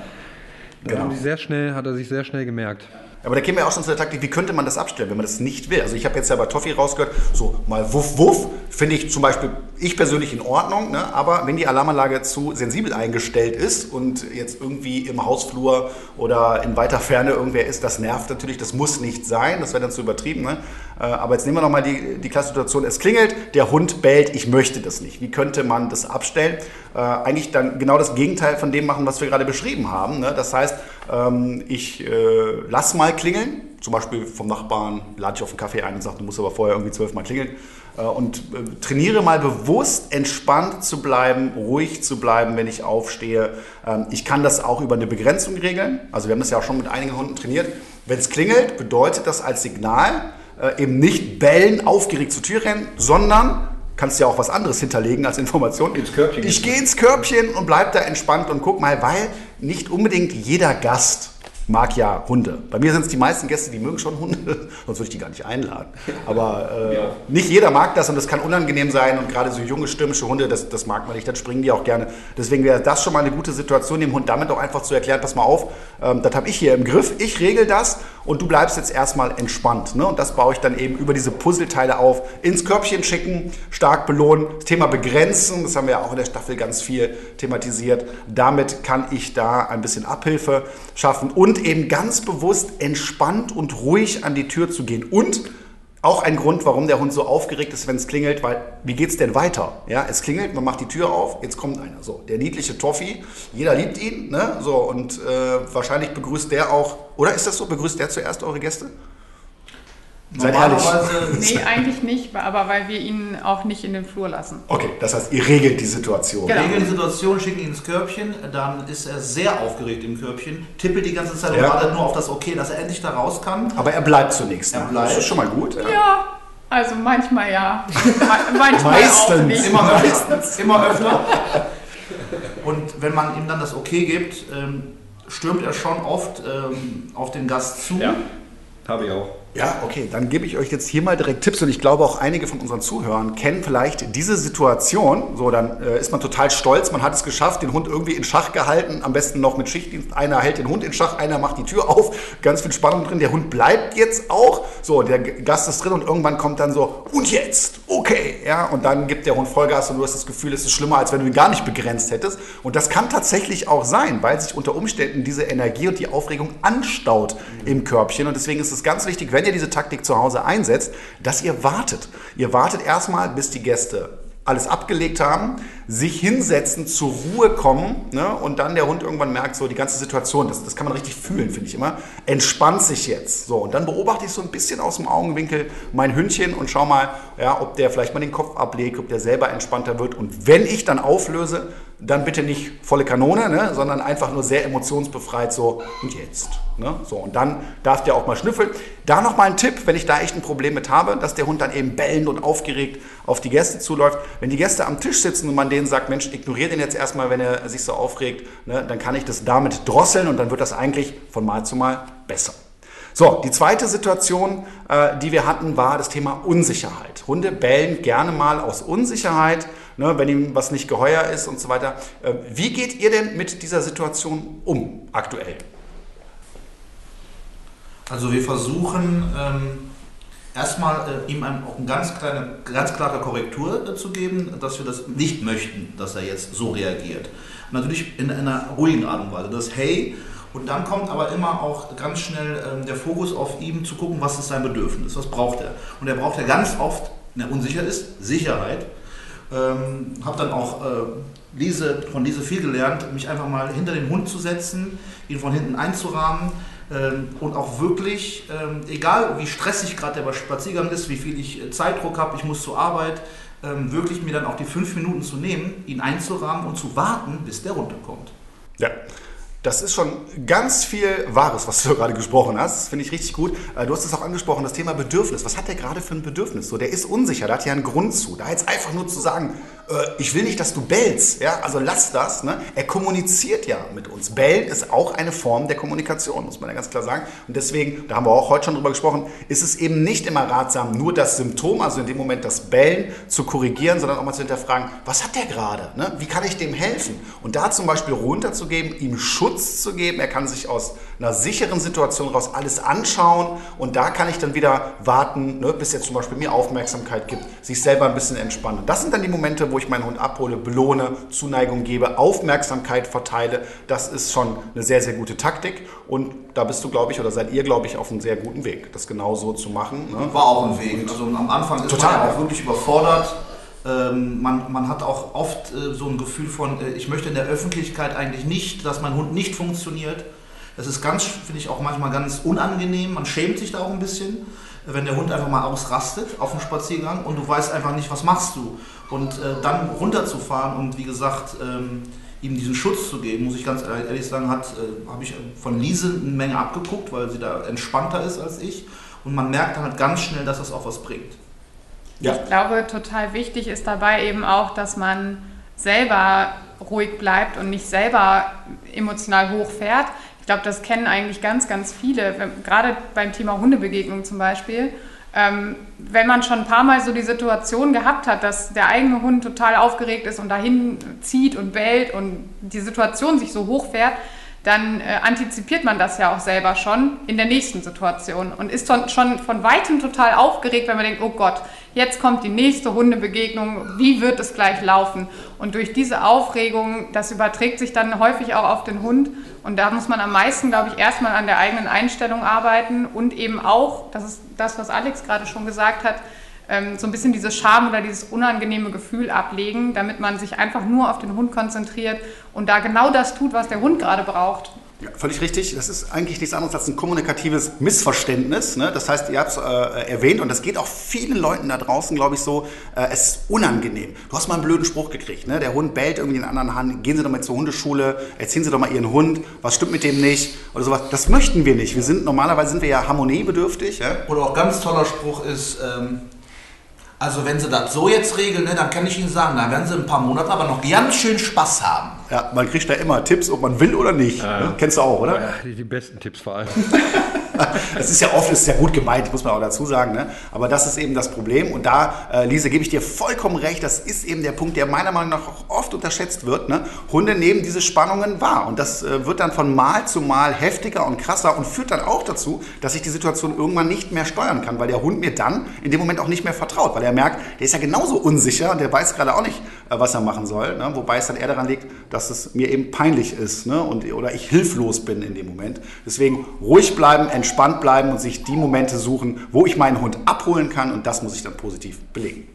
Da Genau. sehr schnell, hat er sich sehr schnell gemerkt. Aber da kämen wir auch schon zu der Taktik, wie könnte man das abstellen, wenn man das nicht will? Also ich habe jetzt ja bei Toffi rausgehört, so mal wuff wuff, finde ich zum Beispiel, ich persönlich in Ordnung, ne? aber wenn die Alarmanlage zu sensibel eingestellt ist und jetzt irgendwie im Hausflur oder in weiter Ferne irgendwer ist, das nervt natürlich, das muss nicht sein, das wäre dann zu übertrieben. Ne? Äh, Aber jetzt nehmen wir nochmal die, die klasse Situation, es klingelt, der Hund bellt, ich möchte das nicht. Wie könnte man das abstellen? Äh, eigentlich dann genau das Gegenteil von dem machen, was wir gerade beschrieben haben. Ne? Das heißt, ähm, ich äh, lass mal klingeln, zum Beispiel vom Nachbarn lade ich auf einen Kaffee ein und sage, du musst aber vorher irgendwie zwölfmal klingeln. Und trainiere mal bewusst entspannt zu bleiben, ruhig zu bleiben, wenn ich aufstehe. Ähm, ich kann das auch über eine Begrenzung regeln. Also wir haben das ja auch schon mit einigen Hunden trainiert. Wenn es klingelt, bedeutet das als Signal äh, eben nicht bellen, aufgeregt zur Tür rennen, sondern kannst ja auch was anderes hinterlegen als Information. Ins Körbchen Ich gehe ins Körbchen und bleib da entspannt und guck mal, weil nicht unbedingt jeder Gast mag ja Hunde. Bei mir sind es die meisten Gäste, die mögen schon Hunde, sonst würde ich die gar nicht einladen. Aber äh, nicht jeder mag das und das kann unangenehm sein und gerade so junge, stürmische Hunde, das, das mag man nicht, dann springen die auch gerne. Deswegen wäre das schon mal eine gute Situation, dem Hund damit auch einfach zu erklären, pass mal auf, ähm, das habe ich hier im Griff, ich regel das und du bleibst jetzt erstmal entspannt. Ne? Und das baue ich dann eben über diese Puzzleteile auf, ins Körbchen schicken, stark belohnen. Das Thema begrenzen, das haben wir ja auch in der Staffel ganz viel thematisiert. Damit kann ich da ein bisschen Abhilfe schaffen und eben ganz bewusst entspannt und ruhig an die Tür zu gehen. Und auch ein Grund, warum der Hund so aufgeregt ist, wenn es klingelt, weil wie geht's denn weiter? Ja, es klingelt, man macht die Tür auf, jetzt kommt einer. So, der niedliche Toffee, jeder liebt ihn, ne? So und äh, wahrscheinlich begrüßt der auch, oder ist das so? Begrüßt der zuerst eure Gäste? Seid ehrlich. Nee, eigentlich nicht, aber weil wir ihn auch nicht in den Flur lassen. Okay, das heißt, ihr regelt die Situation. Genau. Regeln die Situation, schicken ihn ins Körbchen, dann ist er sehr aufgeregt im Körbchen, tippelt die ganze Zeit Ja. und wartet nur auf das Okay, dass er endlich da raus kann. Aber er bleibt zunächst. Er bleibt. Das ist schon mal gut. Ja. Ja, also manchmal ja. Ma- manchmal auch Meistens. nicht. Immer öfter. Immer öfter. Und wenn man ihm dann das Okay gibt, ähm, stürmt er schon oft ähm, auf den Gast zu. Ja, habe ich auch. Ja, okay, dann gebe ich euch jetzt hier mal direkt Tipps und ich glaube auch einige von unseren Zuhörern kennen vielleicht diese Situation. So, dann äh, ist man total stolz, man hat es geschafft, den Hund irgendwie in Schach gehalten, am besten noch mit Schichtdienst. Einer hält den Hund in Schach, einer macht die Tür auf, ganz viel Spannung drin. Der Hund bleibt jetzt auch. So, der Gast ist drin und irgendwann kommt dann so, und jetzt, okay, ja, und dann gibt der Hund Vollgas und du hast das Gefühl, es ist schlimmer, als wenn du ihn gar nicht begrenzt hättest. Und das kann tatsächlich auch sein, weil sich unter Umständen diese Energie und die Aufregung anstaut im Körbchen. Und deswegen ist es ganz wichtig, wenn ihr diese Taktik zu Hause einsetzt, dass ihr wartet. Ihr wartet erstmal, bis die Gäste alles abgelegt haben, sich hinsetzen, zur Ruhe kommen ne, und dann der Hund irgendwann merkt, so die ganze Situation, das, das kann man richtig fühlen, finde ich immer, entspannt sich jetzt. So, und dann beobachte ich so ein bisschen aus dem Augenwinkel mein Hündchen und schau mal, ja, ob der vielleicht mal den Kopf ablegt, ob der selber entspannter wird. Und wenn ich dann auflöse, dann bitte nicht volle Kanone, ne, sondern einfach nur sehr emotionsbefreit, so und jetzt. Ne? So, und dann darf der auch mal schnüffeln. Da nochmal ein Tipp, wenn ich da echt ein Problem mit habe, dass der Hund dann eben bellend und aufgeregt auf die Gäste zuläuft. Wenn die Gäste am Tisch sitzen und man denen sagt, Mensch, ignoriere den jetzt erstmal, wenn er sich so aufregt, ne, dann kann ich das damit drosseln und dann wird das eigentlich von Mal zu Mal besser. So, die zweite Situation, äh, die wir hatten, war das Thema Unsicherheit. Hunde bellen gerne mal aus Unsicherheit, ne, wenn ihm was nicht geheuer ist und so weiter. Äh, wie geht ihr denn mit dieser Situation um aktuell? Also wir versuchen ähm, erstmal äh, ihm ein, auch eine ganz, kleine, ganz klare Korrektur äh, zu geben, dass wir das nicht möchten, dass er jetzt so reagiert. Natürlich in einer ruhigen Art und Weise. Das Hey und dann kommt aber immer auch ganz schnell ähm, der Fokus auf ihm zu gucken, was ist sein Bedürfnis, was braucht er. Und er braucht ja ganz oft, wenn er unsicher ist, Sicherheit. Ähm, habe dann auch äh, Lise, von Lise viel gelernt, mich einfach mal hinter den Hund zu setzen, ihn von hinten einzurahmen ähm, und auch wirklich, ähm, egal wie stressig gerade der Spaziergang ist, wie viel ich äh, Zeitdruck habe, ich muss zur Arbeit, ähm, wirklich mir dann auch die fünf Minuten zu nehmen, ihn einzurahmen und zu warten, bis der runterkommt. Ja. Das ist schon ganz viel Wahres, was du gerade gesprochen hast. Das finde ich richtig gut. Äh, Du hast es auch angesprochen, das Thema Bedürfnis. Was hat der gerade für ein Bedürfnis? So, der ist unsicher, da hat ja einen Grund zu. Da jetzt einfach nur zu sagen, äh, ich will nicht, dass du bellst, ja, also lass das. Ne? Er kommuniziert ja mit uns. Bellen ist auch eine Form der Kommunikation, muss man ja ganz klar sagen. Und deswegen, da haben wir auch heute schon drüber gesprochen, ist es eben nicht immer ratsam, nur das Symptom, also in dem Moment das Bellen, zu korrigieren, sondern auch mal zu hinterfragen, was hat der gerade? Ne? Wie kann ich dem helfen? Und da zum Beispiel runterzugeben, ihm Schutz zu geben. Er kann sich aus einer sicheren Situation raus alles anschauen und da kann ich dann wieder warten, ne, bis er zum Beispiel mir Aufmerksamkeit gibt, sich selber ein bisschen entspannen. Das sind dann die Momente, wo ich meinen Hund abhole, belohne, Zuneigung gebe, Aufmerksamkeit verteile. Das ist schon eine sehr, sehr gute Taktik und da bist du, glaube ich, oder seid ihr, glaube ich, auf einem sehr guten Weg, das genau so zu machen. Ne? War auch ein Weg. Also am Anfang ist Total, man ja. auch wirklich überfordert. Ähm, man, man hat auch oft äh, so ein Gefühl von, äh, ich möchte in der Öffentlichkeit eigentlich nicht, dass mein Hund nicht funktioniert. Das ist ganz, finde ich auch manchmal ganz unangenehm. Man schämt sich da auch ein bisschen, wenn der Hund einfach mal ausrastet auf dem Spaziergang und du weißt einfach nicht, was machst du. Und äh, dann runterzufahren und wie gesagt, ähm, ihm diesen Schutz zu geben, muss ich ganz ehrlich sagen, äh, habe ich von Lise eine Menge abgeguckt, weil sie da entspannter ist als ich. Und man merkt dann halt ganz schnell, dass das auch was bringt. Ja. Ich glaube, total wichtig ist dabei eben auch, dass man selber ruhig bleibt und nicht selber emotional hochfährt. Ich glaube, das kennen eigentlich ganz, ganz viele, gerade beim Thema Hundebegegnung zum Beispiel. Ähm, wenn man schon ein paar Mal so die Situation gehabt hat, dass der eigene Hund total aufgeregt ist und dahin zieht und bellt und die Situation sich so hochfährt, dann äh, antizipiert man das ja auch selber schon in der nächsten Situation und ist schon, schon von weitem total aufgeregt, wenn man denkt, oh Gott, jetzt kommt die nächste Hundebegegnung, wie wird es gleich laufen? Und durch diese Aufregung, das überträgt sich dann häufig auch auf den Hund. Und da muss man am meisten, glaube ich, erstmal an der eigenen Einstellung arbeiten und eben auch, das ist das, was Alex gerade schon gesagt hat, ähm, so ein bisschen diese Scham oder dieses unangenehme Gefühl ablegen, damit man sich einfach nur auf den Hund konzentriert und da genau das tut, was der Hund gerade braucht. Ja, völlig richtig. Das ist eigentlich nichts anderes als ein kommunikatives Missverständnis. Ne? Das heißt, ihr habt es äh, erwähnt und das geht auch vielen Leuten da draußen, glaube ich, so, äh, es ist unangenehm. Du hast mal einen blöden Spruch gekriegt. Ne? Der Hund bellt irgendwie in den anderen Hand. Gehen Sie doch mal zur Hundeschule, erzählen Sie doch mal Ihren Hund, was stimmt mit dem nicht oder sowas. Das möchten wir nicht. Wir sind, normalerweise sind wir ja harmoniebedürftig. Ja? Oder auch ganz toller Spruch ist, ähm, also wenn Sie das so jetzt regeln, ne, dann kann ich Ihnen sagen, dann werden Sie ein paar Monate aber noch ganz schön Spaß haben. Ja, man kriegt da immer Tipps, ob man will oder nicht. Ja, ne? Kennst du auch, oder? Ja, die, die besten Tipps vor allem. das ist ja oft ist ja gut gemeint, muss man auch dazu sagen. Ne? Aber das ist eben das Problem. Und da, äh, Lise, gebe ich dir vollkommen recht. Das ist eben der Punkt, der meiner Meinung nach auch oft unterschätzt wird. Ne? Hunde nehmen diese Spannungen wahr. Und das äh, wird dann von Mal zu Mal heftiger und krasser und führt dann auch dazu, dass ich die Situation irgendwann nicht mehr steuern kann, weil der Hund mir dann in dem Moment auch nicht mehr vertraut, weil er merkt, der ist ja genauso unsicher und der weiß gerade auch nicht, äh, was er machen soll. Ne? Wobei es dann eher daran liegt, dass es mir eben peinlich ist ne? und, oder ich hilflos bin in dem Moment. Deswegen ruhig bleiben, entspannt bleiben und sich die Momente suchen, wo ich meinen Hund abholen kann und das muss ich dann positiv belegen.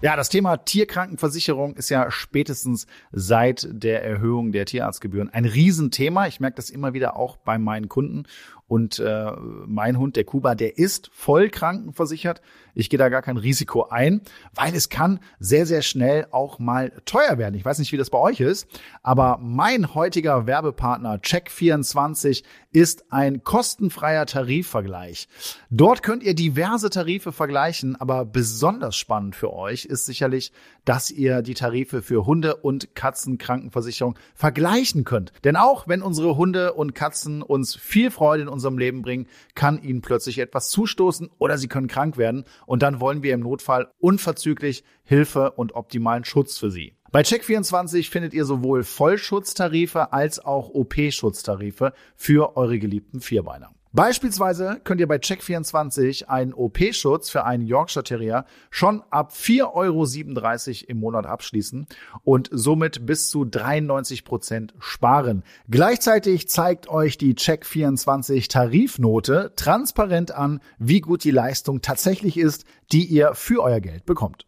Ja, das Thema Tierkrankenversicherung ist ja spätestens seit der Erhöhung der Tierarztgebühren ein Riesenthema. Ich merke das immer wieder auch bei meinen Kunden. Und äh, mein Hund, der Kuba, der ist voll krankenversichert. Ich gehe da gar kein Risiko ein, weil es kann sehr, sehr schnell auch mal teuer werden. Ich weiß nicht, wie das bei euch ist, aber mein heutiger Werbepartner Check24 ist ein kostenfreier Tarifvergleich. Dort könnt ihr diverse Tarife vergleichen, aber besonders spannend für euch ist sicherlich, dass ihr die Tarife für Hunde- und Katzenkrankenversicherung vergleichen könnt. Denn auch wenn unsere Hunde und Katzen uns viel Freude in unserem Leben bringen, kann ihnen plötzlich etwas zustoßen oder sie können krank werden und dann wollen wir im Notfall unverzüglich Hilfe und optimalen Schutz für sie. Bei Check24 findet ihr sowohl Vollschutztarife als auch OP-Schutztarife für eure geliebten Vierbeiner. Beispielsweise könnt ihr bei Check24 einen OP-Schutz für einen Yorkshire Terrier schon ab 4,37 Euro im Monat abschließen und somit bis zu 93 Prozent sparen. Gleichzeitig zeigt euch die Check24 Tarifnote transparent an, wie gut die Leistung tatsächlich ist, die ihr für euer Geld bekommt.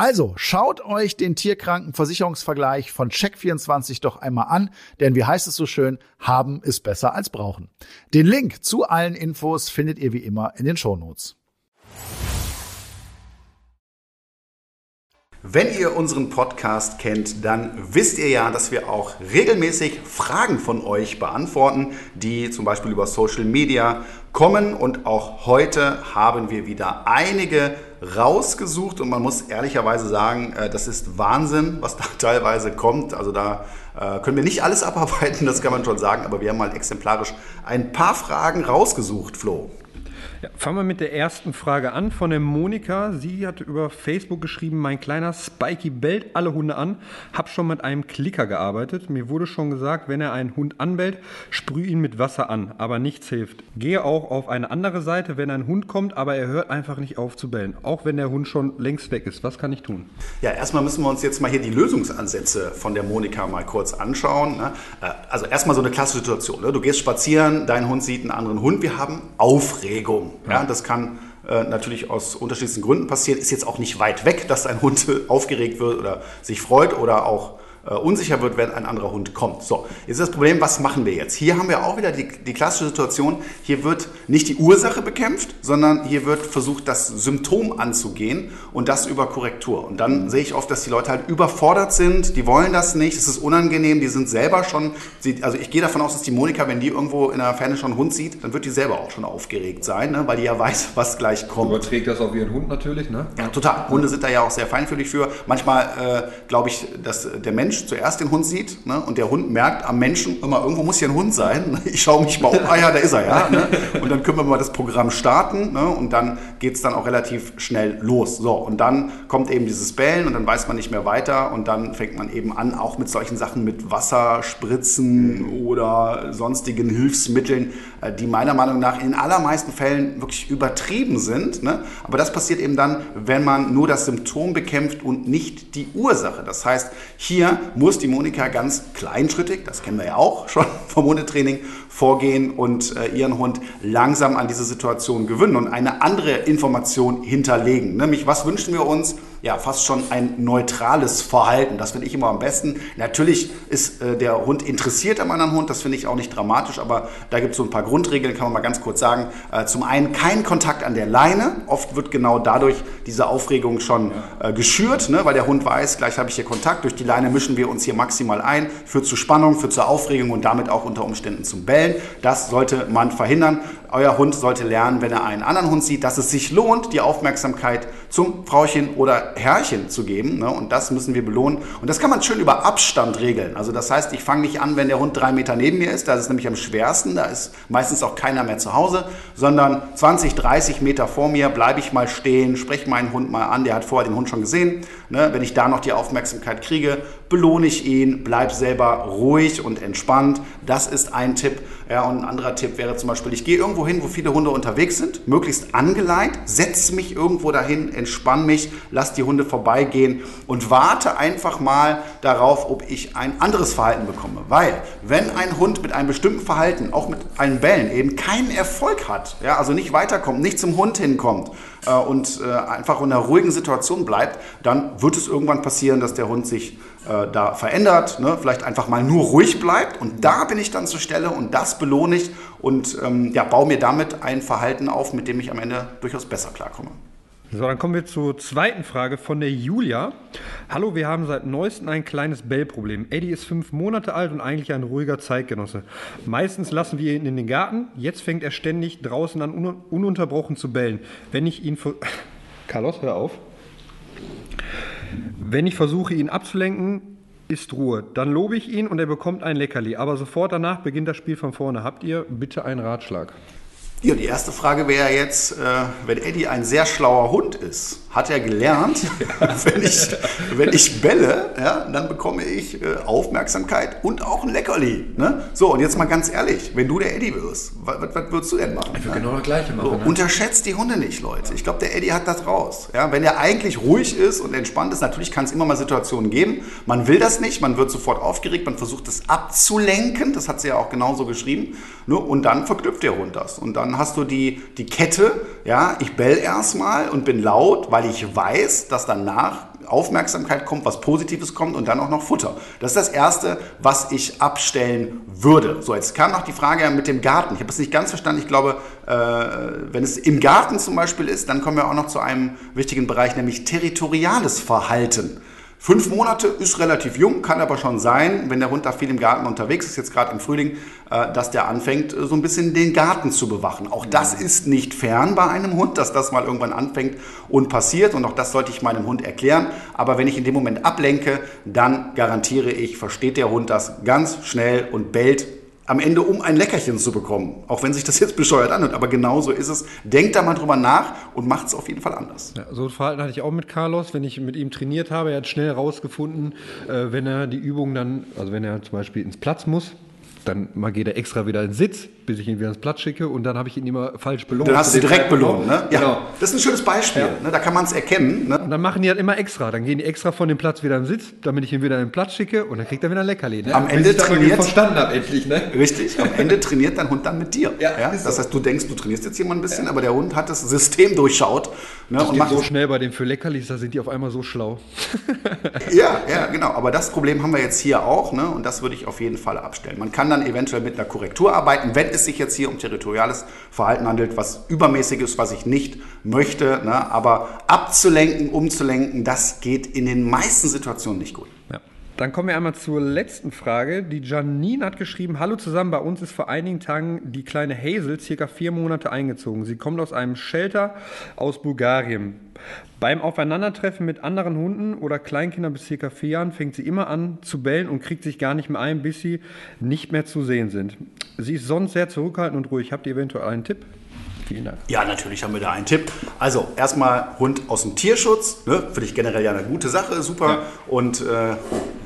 Also schaut euch den Tierkrankenversicherungsvergleich von Check24 doch einmal an, denn wie heißt es so schön, haben ist besser als brauchen. Den Link zu allen Infos findet ihr wie immer in den Shownotes. Wenn ihr unseren Podcast kennt, dann wisst ihr ja, dass wir auch regelmäßig Fragen von euch beantworten, die zum Beispiel über Social Media kommen. Und auch heute haben wir wieder einige rausgesucht. Und man muss ehrlicherweise sagen, äh, das ist Wahnsinn, was da teilweise kommt. Also da äh, können wir nicht alles abarbeiten, das kann man schon sagen. Aber wir haben halt exemplarisch ein paar Fragen rausgesucht, Flo. Ja, fangen wir mit der ersten Frage an von der Monika. Sie hat über Facebook geschrieben, mein kleiner Spikey bellt alle Hunde an. Hab schon mit einem Klicker gearbeitet. Mir wurde schon gesagt, wenn er einen Hund anbellt, sprüh ihn mit Wasser an, aber nichts hilft. Gehe auch auf eine andere Seite, wenn ein Hund kommt, aber er hört einfach nicht auf zu bellen. Auch wenn der Hund schon längst weg ist. Was kann ich tun? Ja, erstmal müssen wir uns jetzt mal hier die Lösungsansätze von der Monika mal kurz anschauen. Ne? Äh, also erstmal so eine klassische Situation. Ne? Du gehst spazieren, dein Hund sieht einen anderen Hund. Wir haben Aufregung. Ja, das kann äh, natürlich aus unterschiedlichsten Gründen passieren. Ist jetzt auch nicht weit weg, dass ein Hund aufgeregt wird oder sich freut oder auch äh, unsicher wird, wenn ein anderer Hund kommt. So, jetzt ist das Problem, was machen wir jetzt? Hier haben wir auch wieder die, die klassische Situation, hier wird nicht die Ursache bekämpft, sondern hier wird versucht, das Symptom anzugehen und das über Korrektur. Und dann sehe ich oft, dass die Leute halt überfordert sind, die wollen das nicht, es ist unangenehm, die sind selber schon, also ich gehe davon aus, dass die Monika, wenn die irgendwo in der Ferne schon einen Hund sieht, dann wird die selber auch schon aufgeregt sein, ne? weil die ja weiß, was gleich kommt. Überträgt das auf ihren Hund natürlich, ne? Ja, total. Hunde sind da ja auch sehr feinfühlig für. Manchmal äh, glaube ich, dass der Mensch Mensch zuerst den Hund sieht ne, und der Hund merkt am Menschen, immer irgendwo muss hier ein Hund sein. Ich schaue mich mal um, ah ja, da ist er ja. Ne? Und dann können wir mal das Programm starten ne, und dann geht es dann auch relativ schnell los. So, und dann kommt eben dieses Bellen und dann weiß man nicht mehr weiter und dann fängt man eben an, auch mit solchen Sachen mit Wasser, Spritzen oder sonstigen Hilfsmitteln, äh, die meiner Meinung nach in allermeisten Fällen wirklich übertrieben sind. Ne? Aber das passiert eben dann, wenn man nur das Symptom bekämpft und nicht die Ursache. Das heißt, hier muss die Monika ganz kleinschrittig, das kennen wir ja auch schon vom Hundetraining, vorgehen und äh, ihren Hund langsam an diese Situation gewöhnen und eine andere Information hinterlegen. Nämlich, was wünschen wir uns? ja fast schon ein neutrales Verhalten. Das finde ich immer am besten. Natürlich ist äh, der Hund interessiert am anderen Hund, das finde ich auch nicht dramatisch, aber da gibt es so ein paar Grundregeln, kann man mal ganz kurz sagen. Äh, zum einen kein Kontakt an der Leine. Oft wird genau dadurch diese Aufregung schon äh, geschürt, ne? weil der Hund weiß, gleich habe ich hier Kontakt. Durch die Leine mischen wir uns hier maximal ein, führt zu Spannung, führt zur Aufregung und damit auch unter Umständen zum Bellen. Das sollte man verhindern. Euer Hund sollte lernen, wenn er einen anderen Hund sieht, dass es sich lohnt, die Aufmerksamkeit zum Frauchen oder Herrchen zu geben. Ne? Und das müssen wir belohnen. Und das kann man schön über Abstand regeln. Also das heißt, ich fange nicht an, wenn der Hund drei Meter neben mir ist. Das ist nämlich am schwersten. Da ist meistens auch keiner mehr zu Hause. Sondern 20, 30 Meter vor mir bleibe ich mal stehen, spreche meinen Hund mal an. Der hat vorher den Hund schon gesehen. Ne? Wenn ich da noch die Aufmerksamkeit kriege, belohne ich ihn, bleib selber ruhig und entspannt. Das ist ein Tipp. Ja, und ein anderer Tipp wäre zum Beispiel, ich gehe irgendwo hin, wo viele Hunde unterwegs sind, möglichst angeleitet, setze mich irgendwo dahin, entspanne mich, lass die Hunde vorbeigehen und warte einfach mal darauf, ob ich ein anderes Verhalten bekomme. Weil, wenn ein Hund mit einem bestimmten Verhalten, auch mit allen Bällen eben, keinen Erfolg hat, ja, also nicht weiterkommt, nicht zum Hund hinkommt, äh, und äh, einfach in einer ruhigen Situation bleibt, dann wird es irgendwann passieren, dass der Hund sich äh, da verändert, ne? vielleicht einfach mal nur ruhig bleibt und da bin ich dann zur Stelle und das belohne ich und ähm, ja, baue mir damit ein Verhalten auf, mit dem ich am Ende durchaus besser klarkomme. So, dann kommen wir zur zweiten Frage von der Julia. Hallo, wir haben seit neuestem ein kleines Bellproblem. Eddie ist fünf Monate alt und eigentlich ein ruhiger Zeitgenosse. Meistens lassen wir ihn in den Garten. Jetzt fängt er ständig draußen an, un ununterbrochen zu bellen. Wenn ich ihn. Carlos, hör auf. Wenn ich versuche, ihn abzulenken, ist Ruhe. Dann lobe ich ihn und er bekommt ein Leckerli. Aber sofort danach beginnt das Spiel von vorne. Habt ihr bitte einen Ratschlag? Ja, die erste Frage wäre jetzt, äh, wenn Eddie ein sehr schlauer Hund ist, hat er gelernt, wenn, ich, wenn ich bälle, ja, dann bekomme ich äh, Aufmerksamkeit und auch ein Leckerli. Ne? So, und jetzt mal ganz ehrlich, wenn du der Eddie wirst, was, was würdest du denn machen? Ich würde ne? genau das Gleiche machen. So, ne? Unterschätzt die Hunde nicht, Leute. Ich glaube, der Eddie hat das raus. Ja, wenn er eigentlich ruhig ist und entspannt ist, natürlich kann es immer mal Situationen geben. Man will das nicht, man wird sofort aufgeregt, man versucht es abzulenken, das hat sie ja auch genauso geschrieben. Ne? Und dann verknüpft der Hund das. Und dann dann hast du die, die Kette, ja, ich bell erstmal und bin laut, weil ich weiß, dass danach Aufmerksamkeit kommt, was Positives kommt und dann auch noch Futter. Das ist das Erste, was ich abstellen würde. So, jetzt kam noch die Frage mit dem Garten. Ich habe es nicht ganz verstanden. Ich glaube, äh, wenn es im Garten zum Beispiel ist, dann kommen wir auch noch zu einem wichtigen Bereich, nämlich territoriales Verhalten. Fünf Monate ist relativ jung, kann aber schon sein, wenn der Hund da viel im Garten unterwegs ist, jetzt gerade im Frühling, äh, dass der anfängt, so ein bisschen den Garten zu bewachen. Auch das ist nicht fern bei einem Hund, dass das mal irgendwann anfängt und passiert. Und auch das sollte ich meinem Hund erklären. Aber wenn ich in dem Moment ablenke, dann garantiere ich, versteht der Hund das ganz schnell und bellt am Ende, um ein Leckerchen zu bekommen. Auch wenn sich das jetzt bescheuert anhört, aber genau so ist es. Denkt da mal drüber nach und macht es auf jeden Fall anders. Ja, so ein Verhalten hatte ich auch mit Carlos, wenn ich mit ihm trainiert habe. Er hat schnell rausgefunden, äh, wenn er die Übung dann, also wenn er zum Beispiel ins Platz muss, dann mal geht er extra wieder in den Sitz, bis ich ihn wieder ins Platz schicke und dann habe ich ihn immer falsch belohnt. Dann hast du direkt belohnt, ne? Ja, genau. Das ist ein schönes Beispiel, ja. ne? da kann man es erkennen. Ne? Und dann machen die halt immer extra, dann gehen die extra von dem Platz wieder in den Sitz, damit ich ihn wieder in den Platz schicke und dann kriegt er wieder ein Leckerli. Ne? Am Ende trainiert, verstanden habe, endlich, ne? Richtig, am Ende trainiert dein Hund dann mit dir. Ja, ja? Das so. heißt, du denkst, du trainierst jetzt jemand ein bisschen, ja. aber der Hund hat das System durchschaut. Ne? Das und macht so schnell bei dem für Leckerlis, da sind die auf einmal so schlau. ja, ja, genau. Aber das Problem haben wir jetzt hier auch ne? und das würde ich auf jeden Fall abstellen. Man kann dann eventuell mit einer Korrektur arbeiten, wenn es sich jetzt hier um territoriales Verhalten handelt, was übermäßig ist, was ich nicht möchte. Ne? Aber abzulenken, umzulenken, das geht in den meisten Situationen nicht gut. Ja. Dann kommen wir einmal zur letzten Frage. Die Janine hat geschrieben, Hallo zusammen, bei uns ist vor einigen Tagen die kleine Hazel circa vier Monate eingezogen. Sie kommt aus einem Shelter aus Bulgarien. Beim Aufeinandertreffen mit anderen Hunden oder Kleinkindern bis circa vier Jahren fängt sie immer an zu bellen und kriegt sich gar nicht mehr ein, bis sie nicht mehr zu sehen sind. Sie ist sonst sehr zurückhaltend und ruhig. Habt ihr eventuell einen Tipp? Vielen Dank. Ja, natürlich haben wir da einen Tipp. Also erstmal Hund aus dem Tierschutz, ne? finde ich generell ja eine gute Sache, super. Ja. Und äh,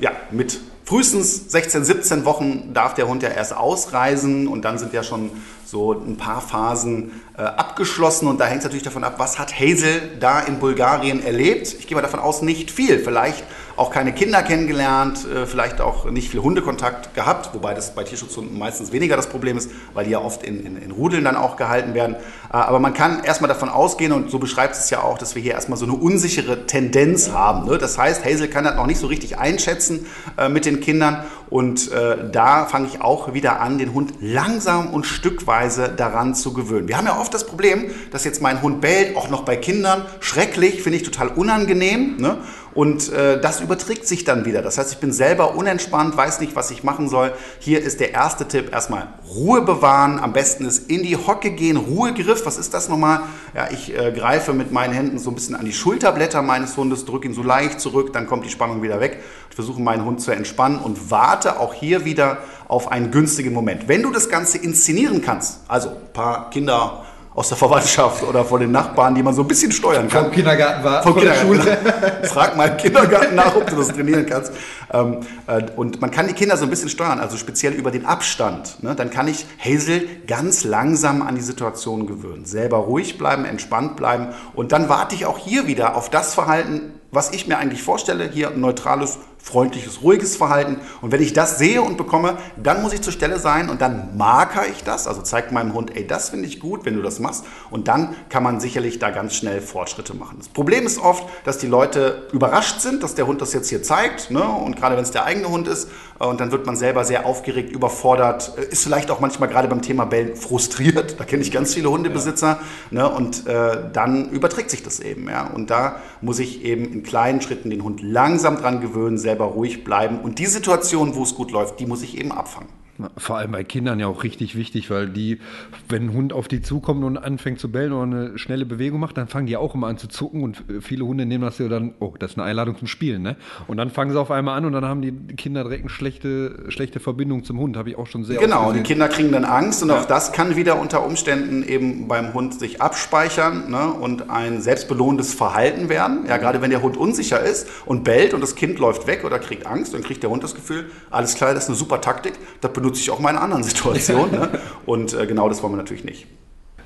ja, mit frühestens 16, 17 Wochen darf der Hund ja erst ausreisen und dann sind ja schon so ein paar Phasen äh, abgeschlossen und da hängt es natürlich davon ab, was hat Hazel da in Bulgarien erlebt. Ich gehe mal davon aus, nicht viel. Vielleicht auch keine Kinder kennengelernt, äh, vielleicht auch nicht viel Hundekontakt gehabt, wobei das bei Tierschutzhunden meistens weniger das Problem ist, weil die ja oft in, in, in Rudeln dann auch gehalten werden. Äh, aber man kann erstmal davon ausgehen, und so beschreibt es ja auch, dass wir hier erstmal so eine unsichere Tendenz haben. Ne? Das heißt, Hazel kann das noch nicht so richtig einschätzen äh, mit den Kindern und da fange ich auch wieder an, den Hund langsam und stückweise daran zu gewöhnen. Wir haben ja oft das Problem, dass jetzt mein Hund bellt, auch noch bei Kindern. Schrecklich, finde ich total unangenehm. Ne? Und äh, das überträgt sich dann wieder. Das heißt, ich bin selber unentspannt, weiß nicht, was ich machen soll. Hier ist der erste Tipp, erstmal Ruhe bewahren. Am besten ist in die Hocke gehen, Ruhegriff. Was ist das nochmal? Ja, ich äh, greife mit meinen Händen so ein bisschen an die Schulterblätter meines Hundes, drücke ihn so leicht zurück, dann kommt die Spannung wieder weg. Ich versuche meinen Hund zu entspannen und warte auch hier wieder auf einen günstigen Moment. Wenn du das Ganze inszenieren kannst, also ein paar Kinder aus der Verwandtschaft oder von den Nachbarn, die man so ein bisschen steuern kann. Vom Kindergarten war, vom Kindergarten. Schule. Frag mal im Kindergarten nach, ob du das trainieren kannst. Ähm, äh, und man kann die Kinder so ein bisschen steuern, also speziell über den Abstand. Ne? Dann kann ich Hazel ganz langsam an die Situation gewöhnen. Selber ruhig bleiben, entspannt bleiben. Und dann warte ich auch hier wieder auf das Verhalten, was ich mir eigentlich vorstelle. Hier ein neutrales freundliches, ruhiges Verhalten. Und wenn ich das sehe und bekomme, dann muss ich zur Stelle sein und dann marker ich das, also zeigt meinem Hund, ey, das finde ich gut, wenn du das machst. Und dann kann man sicherlich da ganz schnell Fortschritte machen. Das Problem ist oft, dass die Leute überrascht sind, dass der Hund das jetzt hier zeigt. Ne? Und gerade wenn es der eigene Hund ist, äh, und dann wird man selber sehr aufgeregt, überfordert, äh, ist vielleicht auch manchmal gerade beim Thema Bellen frustriert. Da kenne ich ganz viele Hundebesitzer. Ja. Ne? Und äh, dann überträgt sich das eben. Ja? Und da muss ich eben in kleinen Schritten den Hund langsam dran gewöhnen, selber ruhig bleiben. Und die Situation, wo es gut läuft, die muss ich eben abfangen. Vor allem bei Kindern ja auch richtig wichtig, weil die, wenn ein Hund auf die zukommt und anfängt zu bellen oder eine schnelle Bewegung macht, dann fangen die auch immer an zu zucken und viele Hunde nehmen das ja dann, oh, das ist eine Einladung zum Spielen, ne? Und dann fangen sie auf einmal an und dann haben die Kinder direkt eine schlechte, schlechte Verbindung zum Hund, habe ich auch schon sehr Genau, die Kinder kriegen dann Angst und ja. auch das kann wieder unter Umständen eben beim Hund sich abspeichern ne? und ein selbstbelohnendes Verhalten werden. Ja, gerade wenn der Hund unsicher ist und bellt und das Kind läuft weg oder kriegt Angst, dann kriegt der Hund das Gefühl, alles klar, das ist eine super Taktik, das benutze ich auch mal in anderen Situationen. ne? Und äh, genau das wollen wir natürlich nicht.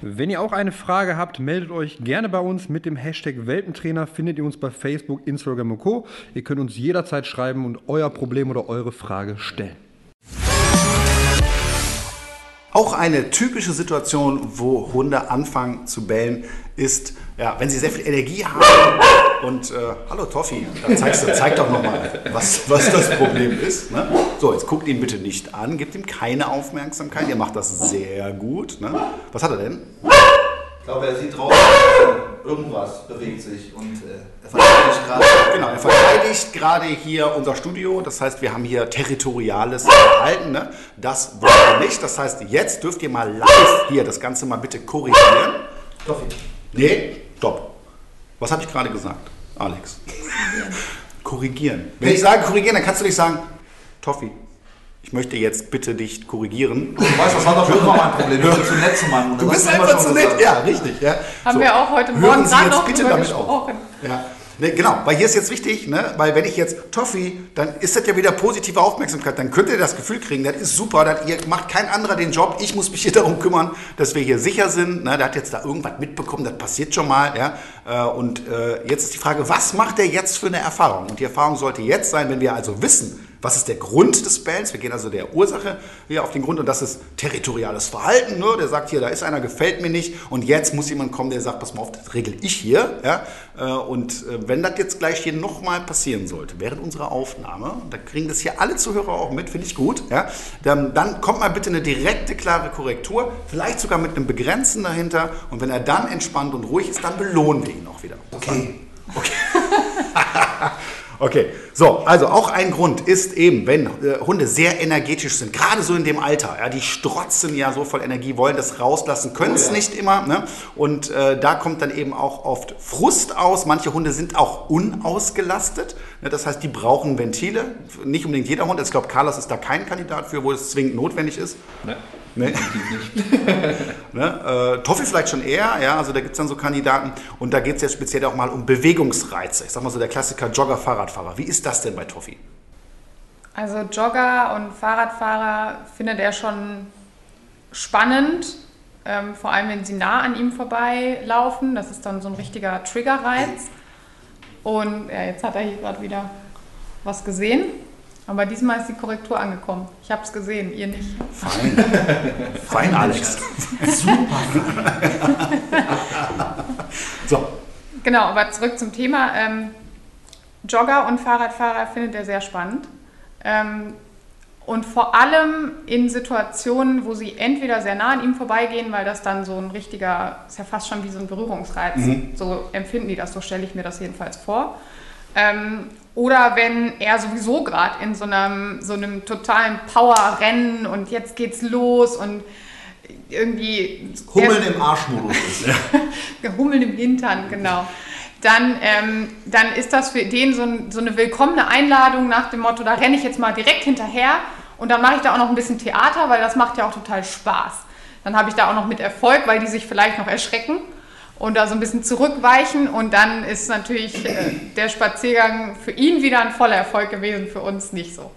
Wenn ihr auch eine Frage habt, meldet euch gerne bei uns mit dem Hashtag Welpentrainer. Findet ihr uns bei Facebook, Instagram und Co. Ihr könnt uns jederzeit schreiben und euer Problem oder eure Frage stellen. Auch eine typische Situation, wo Hunde anfangen zu bellen, ist, ja, wenn sie sehr viel Energie haben und äh, hallo Toffi, dann zeigst du, zeig doch nochmal, was, was das Problem ist. Ne? So, jetzt guckt ihn bitte nicht an, gebt ihm keine Aufmerksamkeit, ihr macht das sehr gut. Ne? Was hat er denn? Ich glaube, er sieht draußen, irgendwas bewegt sich und äh, er verteidigt gerade. Genau, er verteidigt gerade hier unser Studio. Das heißt, wir haben hier territoriales Verhalten. Ne? Das wollen wir nicht. Das heißt, jetzt dürft ihr mal live hier das Ganze mal bitte korrigieren. Toffi. Nee, stopp. Was habe ich gerade gesagt, Alex? korrigieren. Wenn ich sage korrigieren, dann kannst du nicht sagen, Toffi, ich möchte jetzt bitte dich korrigieren. Du weißt, das war doch schon immer mein Problem. Ich bin zu nett zu meinem Du bist einfach zu nett. Ja, richtig. Ja. Haben so, wir auch heute Morgen gerade noch bitte damit gesprochen. Auf. Ja. Ne, genau, weil hier ist jetzt wichtig, ne? weil wenn ich jetzt Toffee, dann ist das ja wieder positive Aufmerksamkeit. Dann könnt ihr das Gefühl kriegen, das ist super, das, ihr macht kein anderer den Job. Ich muss mich hier darum kümmern, dass wir hier sicher sind. Ne? Der hat jetzt da irgendwas mitbekommen, das passiert schon mal. Ja? Äh, und äh, jetzt ist die Frage, was macht er jetzt für eine Erfahrung? Und die Erfahrung sollte jetzt sein, wenn wir also wissen, was ist der Grund des Bellens? Wir gehen also der Ursache hier auf den Grund und das ist territoriales Verhalten. Ne? Der sagt hier, da ist einer, gefällt mir nicht und jetzt muss jemand kommen, der sagt, pass mal auf, das regel ich hier. Ja? Äh, und äh, wenn das jetzt gleich hier nochmal passieren sollte, während unserer Aufnahme, da kriegen das hier alle Zuhörer auch mit, finde ich gut, ja? dann, dann kommt mal bitte eine direkte, klare Korrektur, vielleicht sogar mit einem Begrenzen dahinter und wenn er dann entspannt und ruhig ist, dann belohnen wir ihn auch wieder. Okay. Okay. Okay, so, also auch ein Grund ist eben, wenn äh, Hunde sehr energetisch sind, gerade so in dem Alter, ja, die strotzen ja so voll Energie, wollen das rauslassen, können es oh, ja. nicht immer. Ne? Und äh, da kommt dann eben auch oft Frust aus. Manche Hunde sind auch unausgelastet. Ne? Das heißt, die brauchen Ventile. Nicht unbedingt jeder Hund. Ich glaube, Carlos ist da kein Kandidat für, wo es zwingend notwendig ist. Ne? Nee. ne? äh, Toffi vielleicht schon eher, ja, also da gibt es dann so Kandidaten und da geht es jetzt speziell auch mal um Bewegungsreize. Ich sag mal so der Klassiker Jogger, Fahrradfahrer. Wie ist das denn bei Toffi? Also Jogger und Fahrradfahrer findet er schon spannend, ähm, vor allem wenn sie nah an ihm vorbeilaufen. Das ist dann so ein richtiger Triggerreiz. Und ja, jetzt hat er hier gerade wieder was gesehen. Aber diesmal ist die Korrektur angekommen. Ich habe es gesehen, ihr nicht. Fein. Fein, Alex. Super. so. Genau, aber zurück zum Thema. Ähm, Jogger und Fahrradfahrer findet er sehr spannend. Ähm, und vor allem in Situationen, wo sie entweder sehr nah an ihm vorbeigehen, weil das dann so ein richtiger, ist ja fast schon wie so ein Berührungsreiz. Mhm. So empfinden die das, so stelle ich mir das jedenfalls vor. Ähm, oder wenn er sowieso gerade in so einem, so einem totalen Power-Rennen und jetzt geht's los und irgendwie. Hummeln im Arschmodus ist. Ja. Hummeln im Hintern, genau. Dann, ähm, dann ist das für den so, ein, so, eine willkommene Einladung nach dem Motto, da renne ich jetzt mal direkt hinterher und dann mache ich da auch noch ein bisschen Theater, weil das macht ja auch total Spaß. Dann habe ich da auch noch mit Erfolg, weil die sich vielleicht noch erschrecken und da so ein bisschen zurückweichen. Und dann ist natürlich äh, der Spaziergang für ihn wieder ein voller Erfolg gewesen, für uns nicht so.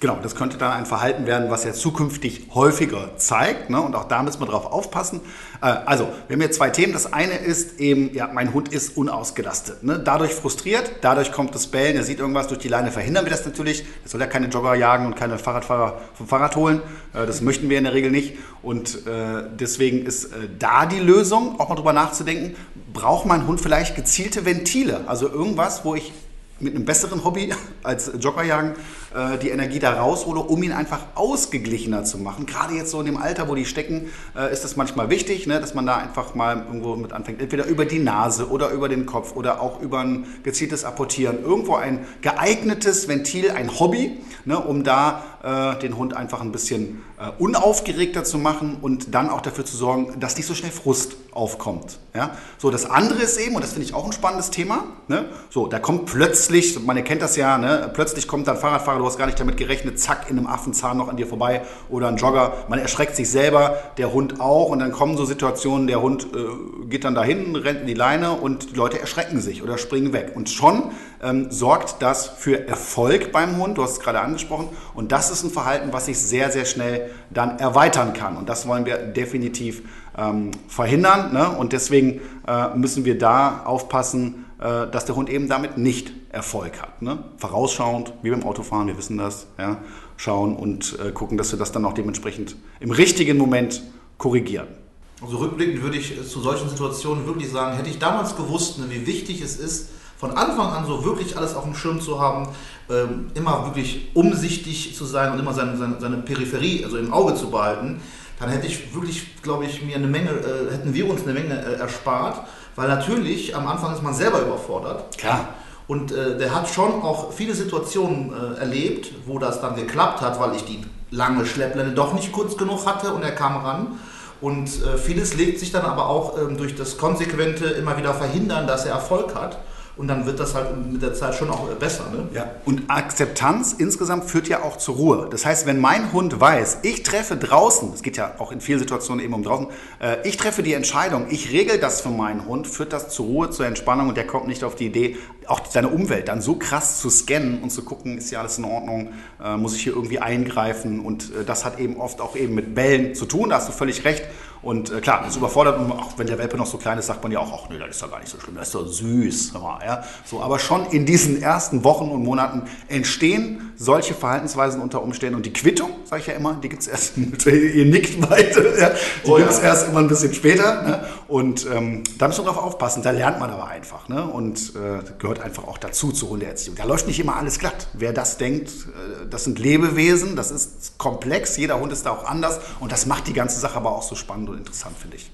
Genau, das könnte dann ein Verhalten werden, was er zukünftig häufiger zeigt. Ne? Und auch da müssen wir drauf aufpassen. Äh, also, wir haben hier zwei Themen. Das eine ist eben, ja, mein Hund ist unausgelastet. Ne? Dadurch frustriert, dadurch kommt das Bellen, er sieht irgendwas durch die Leine, verhindern wir das natürlich. Er soll ja keine Jogger jagen und keine Fahrradfahrer vom Fahrrad holen. Äh, das möchten wir in der Regel nicht. Und äh, deswegen ist äh, da die Lösung, auch mal drüber nachzudenken, braucht mein Hund vielleicht gezielte Ventile? Also irgendwas, wo ich mit einem besseren Hobby als Joggerjagen äh, die Energie da raushole, um ihn einfach ausgeglichener zu machen. Gerade jetzt so in dem Alter, wo die stecken, äh, ist das manchmal wichtig, ne, dass man da einfach mal irgendwo mit anfängt. Entweder über die Nase oder über den Kopf oder auch über ein gezieltes Apportieren. Irgendwo ein geeignetes Ventil, ein Hobby, ne, um da äh, den Hund einfach ein bisschen äh, unaufgeregter zu machen und dann auch dafür zu sorgen, dass nicht so schnell Frust aufkommt. Ja? So, das andere ist eben, und das finde ich auch ein spannendes Thema, ne? so, da kommt plötzlich, man erkennt das ja, ne? plötzlich kommt dann Fahrradfahrer, du hast gar nicht damit gerechnet, zack, in einem Affenzahn noch an dir vorbei oder ein Jogger, man erschreckt sich selber, der Hund auch und dann kommen so Situationen, der Hund äh, geht dann dahin, rennt in die Leine und die Leute erschrecken sich oder springen weg. Und schon ähm, sorgt das für Erfolg beim Hund, du hast es gerade angesprochen, und das ist ein Verhalten, was sich sehr, sehr schnell dann erweitern kann. Und das wollen wir definitiv ähm, verhindern. Ne? Und deswegen äh, müssen wir da aufpassen, äh, dass der Hund eben damit nicht Erfolg hat. Ne? Vorausschauend, wie beim Autofahren, wir wissen das, ja? schauen und äh, gucken, dass wir das dann auch dementsprechend im richtigen Moment korrigieren. Also rückblickend würde ich zu solchen Situationen wirklich sagen, hätte ich damals gewusst, ne, wie wichtig es ist, von Anfang an so wirklich alles auf dem Schirm zu haben, ähm, immer wirklich umsichtig zu sein und immer seine, seine, seine, Peripherie, also im Auge zu behalten, dann hätte ich wirklich, glaube ich, mir eine Menge, äh, hätten wir uns eine Menge äh, erspart, weil natürlich am Anfang ist man selber überfordert. Klar. Und äh, der hat schon auch viele Situationen äh, erlebt, wo das dann geklappt hat, weil ich die lange Schlepplände doch nicht kurz genug hatte und er kam ran. Und äh, vieles legt sich dann aber auch ähm, durch das konsequente immer wieder verhindern, dass er Erfolg hat. Und dann wird das halt mit der Zeit schon auch besser. Ne? Ja, und Akzeptanz insgesamt führt ja auch zur Ruhe. Das heißt, wenn mein Hund weiß, ich treffe draußen, es geht ja auch in vielen Situationen eben um draußen, äh, ich treffe die Entscheidung, ich regel das für meinen Hund, führt das zur Ruhe, zur Entspannung und der kommt nicht auf die Idee, auch seine Umwelt dann so krass zu scannen und zu gucken, ist ja alles in Ordnung, äh, muss ich hier irgendwie eingreifen und äh, das hat eben oft auch eben mit Bällen zu tun, da hast du völlig recht. Und äh, klar, das überfordert, auch wenn der Welpe noch so klein ist, sagt man ja auch, ach nee, das ist doch gar nicht so schlimm, das ist doch süß. Ja? So, aber schon in diesen ersten Wochen und Monaten entstehen solche Verhaltensweisen unter Umständen. Und die Quittung, sage ich ja immer, die gibt es erst, ihr nickt weiter, ja? die oh, gibt es ja. erst immer ein bisschen später. Ne? Und ähm, da müssen wir drauf aufpassen, da lernt man aber einfach. Ne? Und äh, gehört einfach auch dazu zur Hundeerziehung. Da läuft nicht immer alles glatt. Wer das denkt, äh, das sind Lebewesen, das ist komplex, jeder Hund ist da auch anders. Und das macht die ganze Sache aber auch so spannend und interessant, finde ich.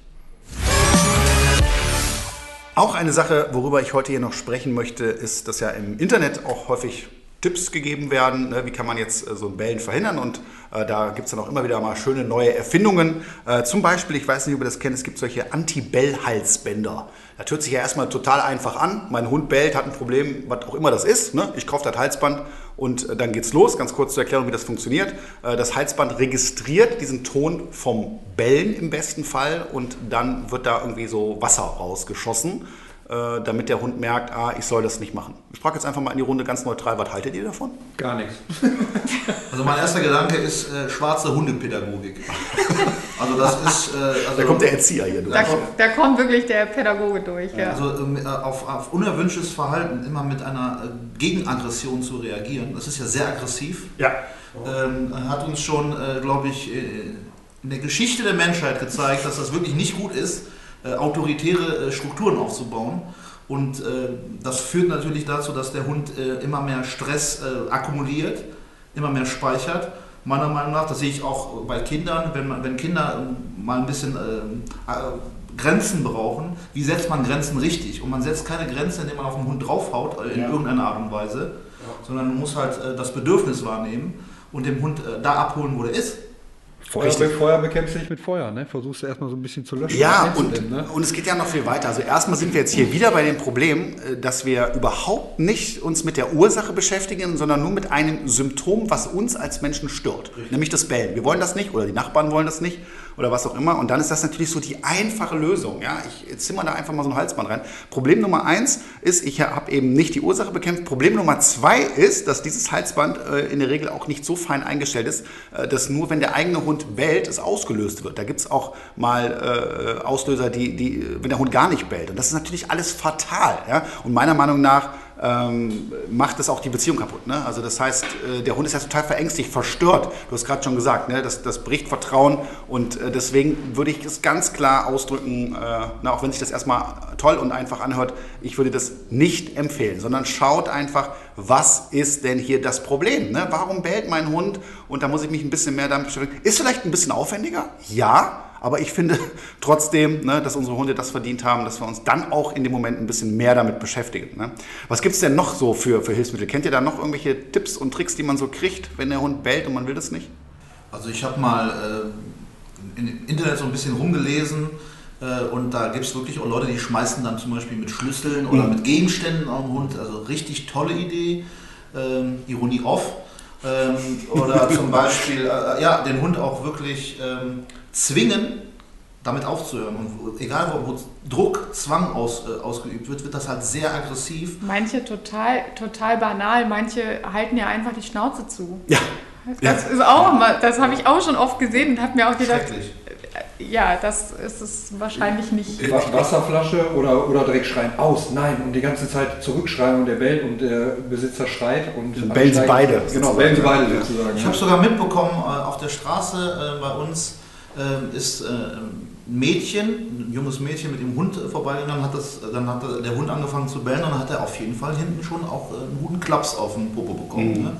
Auch eine Sache, worüber ich heute hier noch sprechen möchte, ist, dass ja im Internet auch häufig Tipps gegeben werden, ne? wie kann man jetzt äh, so ein Bellen verhindern und äh, da gibt es dann auch immer wieder mal schöne neue Erfindungen. Äh, zum Beispiel, ich weiß nicht, ob ihr das kennt, es gibt solche Anti-Bell-Halsbänder. Das hört sich ja erstmal total einfach an. Mein Hund bellt, hat ein Problem, was auch immer das ist. Ne? Ich kaufe das Halsband und äh, dann geht's los. Ganz kurz zur Erklärung, wie das funktioniert. Äh, das Halsband registriert diesen Ton vom Bellen im besten Fall und dann wird da irgendwie so Wasser rausgeschossen. Äh, damit der Hund merkt, ah, ich soll das nicht machen. Ich frage jetzt einfach mal in die Runde ganz neutral, was haltet ihr davon? Gar nichts. Also mein erster Gedanke ist äh, schwarze Hundepädagogik. Also das ist... Äh, also da kommt der Erzieher hier durch. Da, da kommt wirklich der Pädagoge durch. Ja. Also ähm, äh, auf, auf unerwünschtes Verhalten immer mit einer äh, Gegenaggression zu reagieren, das ist ja sehr aggressiv. Ja. Ähm, hat uns schon, äh, glaube ich, äh, in der Geschichte der Menschheit gezeigt, dass das wirklich nicht gut ist, autoritäre äh, Strukturen aufzubauen. Und äh, das führt natürlich dazu, dass der Hund äh, immer mehr Stress äh, akkumuliert, immer mehr speichert. Meiner Meinung nach, das sehe ich auch bei Kindern, wenn, man, wenn Kinder ähm, mal ein bisschen äh, Grenzen brauchen, wie setzt man Grenzen richtig? Und man setzt keine Grenze, indem man auf den Hund draufhaut, in ja. irgendeiner Art und Weise, ja. sondern man muss halt das Bedürfnis wahrnehmen und dem Hund da abholen, wo er ist. Feuer, Feuer bekämpfst du nicht mit Feuer, ne? Versuchst du erstmal so ein bisschen zu löschen. Ja, und, denn, ne? und es geht ja noch viel weiter. Also erstmal sind wir jetzt hier wieder bei dem Problem, äh, dass wir überhaupt nicht uns mit der Ursache beschäftigen, sondern nur mit einem Symptom, was uns als Menschen stört. Richtig. Nämlich das Bellen. Wir wollen das nicht oder die Nachbarn wollen das nicht oder was auch immer. Und dann ist das natürlich so die einfache Lösung. Ja? Ich zimmer da einfach mal so ein Halsband rein. Problem Nummer eins ist, ich habe eben nicht die Ursache bekämpft. Problem Nummer zwei ist, dass dieses Halsband äh, in der Regel auch nicht so fein eingestellt ist, äh, dass nur wenn der eigene Hund bellt, es ausgelöst wird. Da gibt es auch mal äh, Auslöser, die, die, wenn der Hund gar nicht bellt. Und das ist natürlich alles fatal. Ja? Und meiner Meinung nach ähm, macht es auch die Beziehung kaputt. Ne? Also das heißt, äh, der Hund ist ja total verängstigt, verstört. Du hast gerade schon gesagt, ne? das, das bricht Vertrauen und äh, deswegen würde ich es ganz klar ausdrücken, äh, na, auch wenn sich das erstmal toll und einfach anhört, ich würde das nicht empfehlen, sondern schaut einfach, was ist denn hier das Problem? Ne? Warum bellt mein Hund? Und da muss ich mich ein bisschen mehr damit beschäftigen. Ist vielleicht ein bisschen aufwendiger? Ja, aber ich finde trotzdem, ne, dass unsere Hunde das verdient haben, dass wir uns dann auch in dem Moment ein bisschen mehr damit beschäftigen. Ne? Was gibt es denn noch so für, für Hilfsmittel? Kennt ihr da noch irgendwelche Tipps und Tricks, die man so kriegt, wenn der Hund bellt und man will das nicht? Also ich habe mal äh, im Internet so ein bisschen rumgelesen äh, und da gibt es wirklich auch Leute, die schmeißen dann zum Beispiel mit Schlüsseln oder mhm. mit Gegenständen auf den Hund. Also richtig tolle Idee. Ähm, Ironie off. Ähm, oder zum Beispiel äh, ja, den Hund auch wirklich ähm, zwingen, damit aufzuhören. Und egal, wo, wo Druck, Zwang aus, äh, ausgeübt wird, wird das halt sehr aggressiv. Manche total, total banal, manche halten ja einfach die Schnauze zu. Ja. Das ja. ist auch immer, das habe ich auch schon oft gesehen und habe mir auch gedacht, ja, das ist es wahrscheinlich nicht. Wasserflasche oder, oder direkt schreien, aus, nein, und die ganze Zeit zurückschreien und der bellt und der Besitzer schreit. Und bellen sie beide. Genau, bellen sie beide sozusagen. Ich habe sogar mitbekommen, äh, auf der Straße äh, bei uns, äh, ist ein Mädchen, ein junges Mädchen mit dem Hund vorbeigegangen, hat das, dann hat der Hund angefangen zu bellen und dann hat er auf jeden Fall hinten schon auch einen guten Klaps auf den Popo bekommen. Mhm. Ne?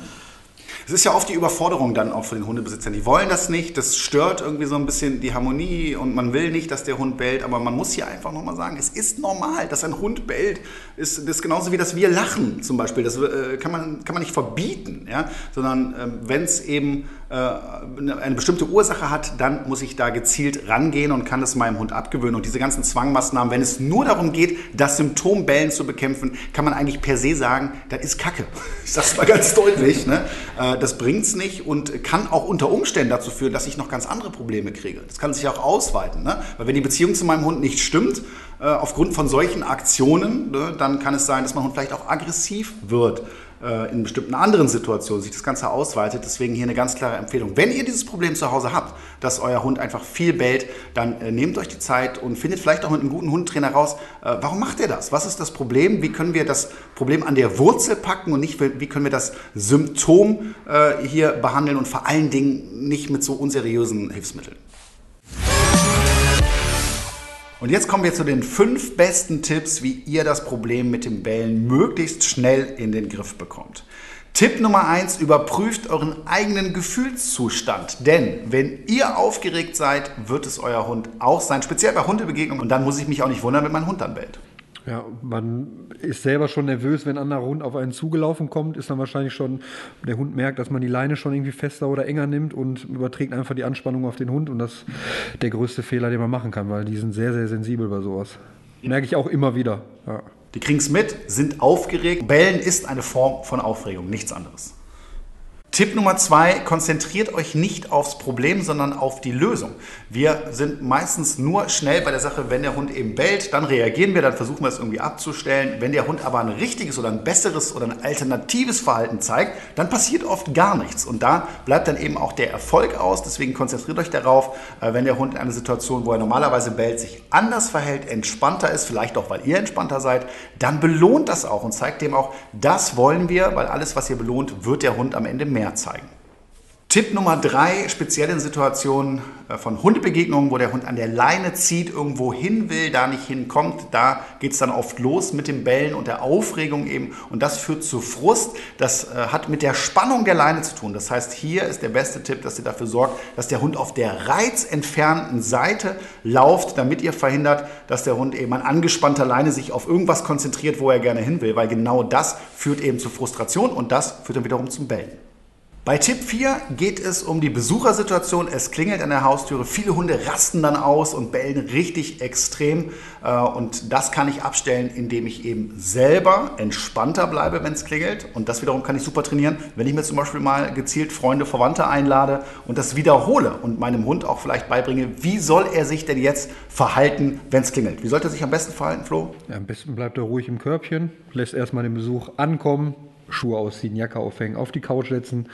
Es ist ja oft die Überforderung dann auch von den Hundebesitzern. Die wollen das nicht, das stört irgendwie so ein bisschen die Harmonie und man will nicht, dass der Hund bellt, aber man muss hier einfach nochmal sagen, es ist normal, dass ein Hund bellt. Das ist genauso wie, dass wir lachen zum Beispiel. Das äh, kann, man, kann man nicht verbieten, ja? sondern äh, wenn es eben eine bestimmte Ursache hat, dann muss ich da gezielt rangehen und kann es meinem Hund abgewöhnen. Und diese ganzen Zwangmaßnahmen, wenn es nur darum geht, das Symptom Bellen zu bekämpfen, kann man eigentlich per se sagen, das ist Kacke. Ich sage es mal ganz deutlich. Ne? Äh, das es nicht und kann auch unter Umständen dazu führen, dass ich noch ganz andere Probleme kriege. Das kann sich auch ausweiten. Ne? Weil wenn die Beziehung zu meinem Hund nicht stimmt, äh, aufgrund von solchen Aktionen, ne, dann kann es sein, dass mein Hund vielleicht auch aggressiv wird äh, in bestimmten anderen Situationen sich das Ganze ausweitet. Deswegen hier eine ganz klare Empfehlung. Wenn ihr dieses Problem zu Hause habt, dass euer Hund einfach viel bellt, dann äh, nehmt euch die Zeit und findet vielleicht auch mit einem guten Hundtrainer raus, äh, warum macht er das? Was ist das Problem? Wie können wir das Problem an der Wurzel packen und nicht, wie können wir das Symptom äh, hier behandeln und vor allen Dingen nicht mit so unseriösen Hilfsmitteln? Und jetzt kommen wir zu den fünf besten Tipps, wie ihr das Problem mit dem Bellen möglichst schnell in den Griff bekommt. Tipp Nummer eins: überprüft euren eigenen Gefühlszustand. Denn wenn ihr aufgeregt seid, wird es euer Hund auch sein, speziell bei Hundebegegnungen. Und dann muss ich mich auch nicht wundern, wenn mein Hund dann bellt. Ja, man ist selber schon nervös, wenn ein anderer Hund auf einen zugelaufen kommt, ist dann wahrscheinlich schon, der Hund merkt, dass man die Leine schon irgendwie fester oder enger nimmt und überträgt einfach die Anspannung auf den Hund und das ist der größte Fehler, den man machen kann, weil die sind sehr, sehr sensibel bei sowas. Merke ich auch immer wieder. Ja. Die kriegen es mit, sind aufgeregt. Bellen ist eine Form von Aufregung, nichts anderes. Tipp Nummer zwei, konzentriert euch nicht aufs Problem, sondern auf die Lösung. Wir sind meistens nur schnell bei der Sache, wenn der Hund eben bellt, dann reagieren wir, dann versuchen wir es irgendwie abzustellen. Wenn der Hund aber ein richtiges oder ein besseres oder ein alternatives Verhalten zeigt, dann passiert oft gar nichts. Und da bleibt dann eben auch der Erfolg aus. Deswegen konzentriert euch darauf, äh, wenn der Hund in einer Situation, wo er normalerweise bellt, sich anders verhält, entspannter ist, vielleicht auch, weil ihr entspannter seid, dann belohnt das auch und zeigt dem auch, das wollen wir, weil alles, was ihr belohnt, wird der Hund am Ende mehr mehr zeigen. Tipp Nummer drei, speziell in Situationen äh, von Hundebegegnungen, wo der Hund an der Leine zieht, irgendwo hin will, da nicht hinkommt, da geht es dann oft los mit dem Bellen und der Aufregung eben und das führt zu Frust. Das äh, hat mit der Spannung der Leine zu tun. Das heißt, hier ist der beste Tipp, dass ihr dafür sorgt, dass der Hund auf der reizentfernten Seite lauft, damit ihr verhindert, dass der Hund eben an angespannter Leine sich auf irgendwas konzentriert, wo er gerne hin will, weil genau das führt eben zu Frustration und das führt dann wiederum zum Bellen. Bei Tipp 4 geht es um die Besuchersituation. Es klingelt an der Haustüre. Viele Hunde rasten dann aus und bellen richtig extrem. Äh, und das kann ich abstellen, indem ich eben selber entspannter bleibe, wenn es klingelt. Und das wiederum kann ich super trainieren, wenn ich mir zum Beispiel mal gezielt Freunde, Verwandte einlade und das wiederhole und meinem Hund auch vielleicht beibringe, wie soll er sich denn jetzt verhalten, wenn es klingelt. Wie sollte er sich am besten verhalten, Flo? Ja, am besten bleibt er ruhig im Körbchen, lässt erstmal den Besuch ankommen, Schuhe ausziehen, Jacke aufhängen, auf die Couch setzen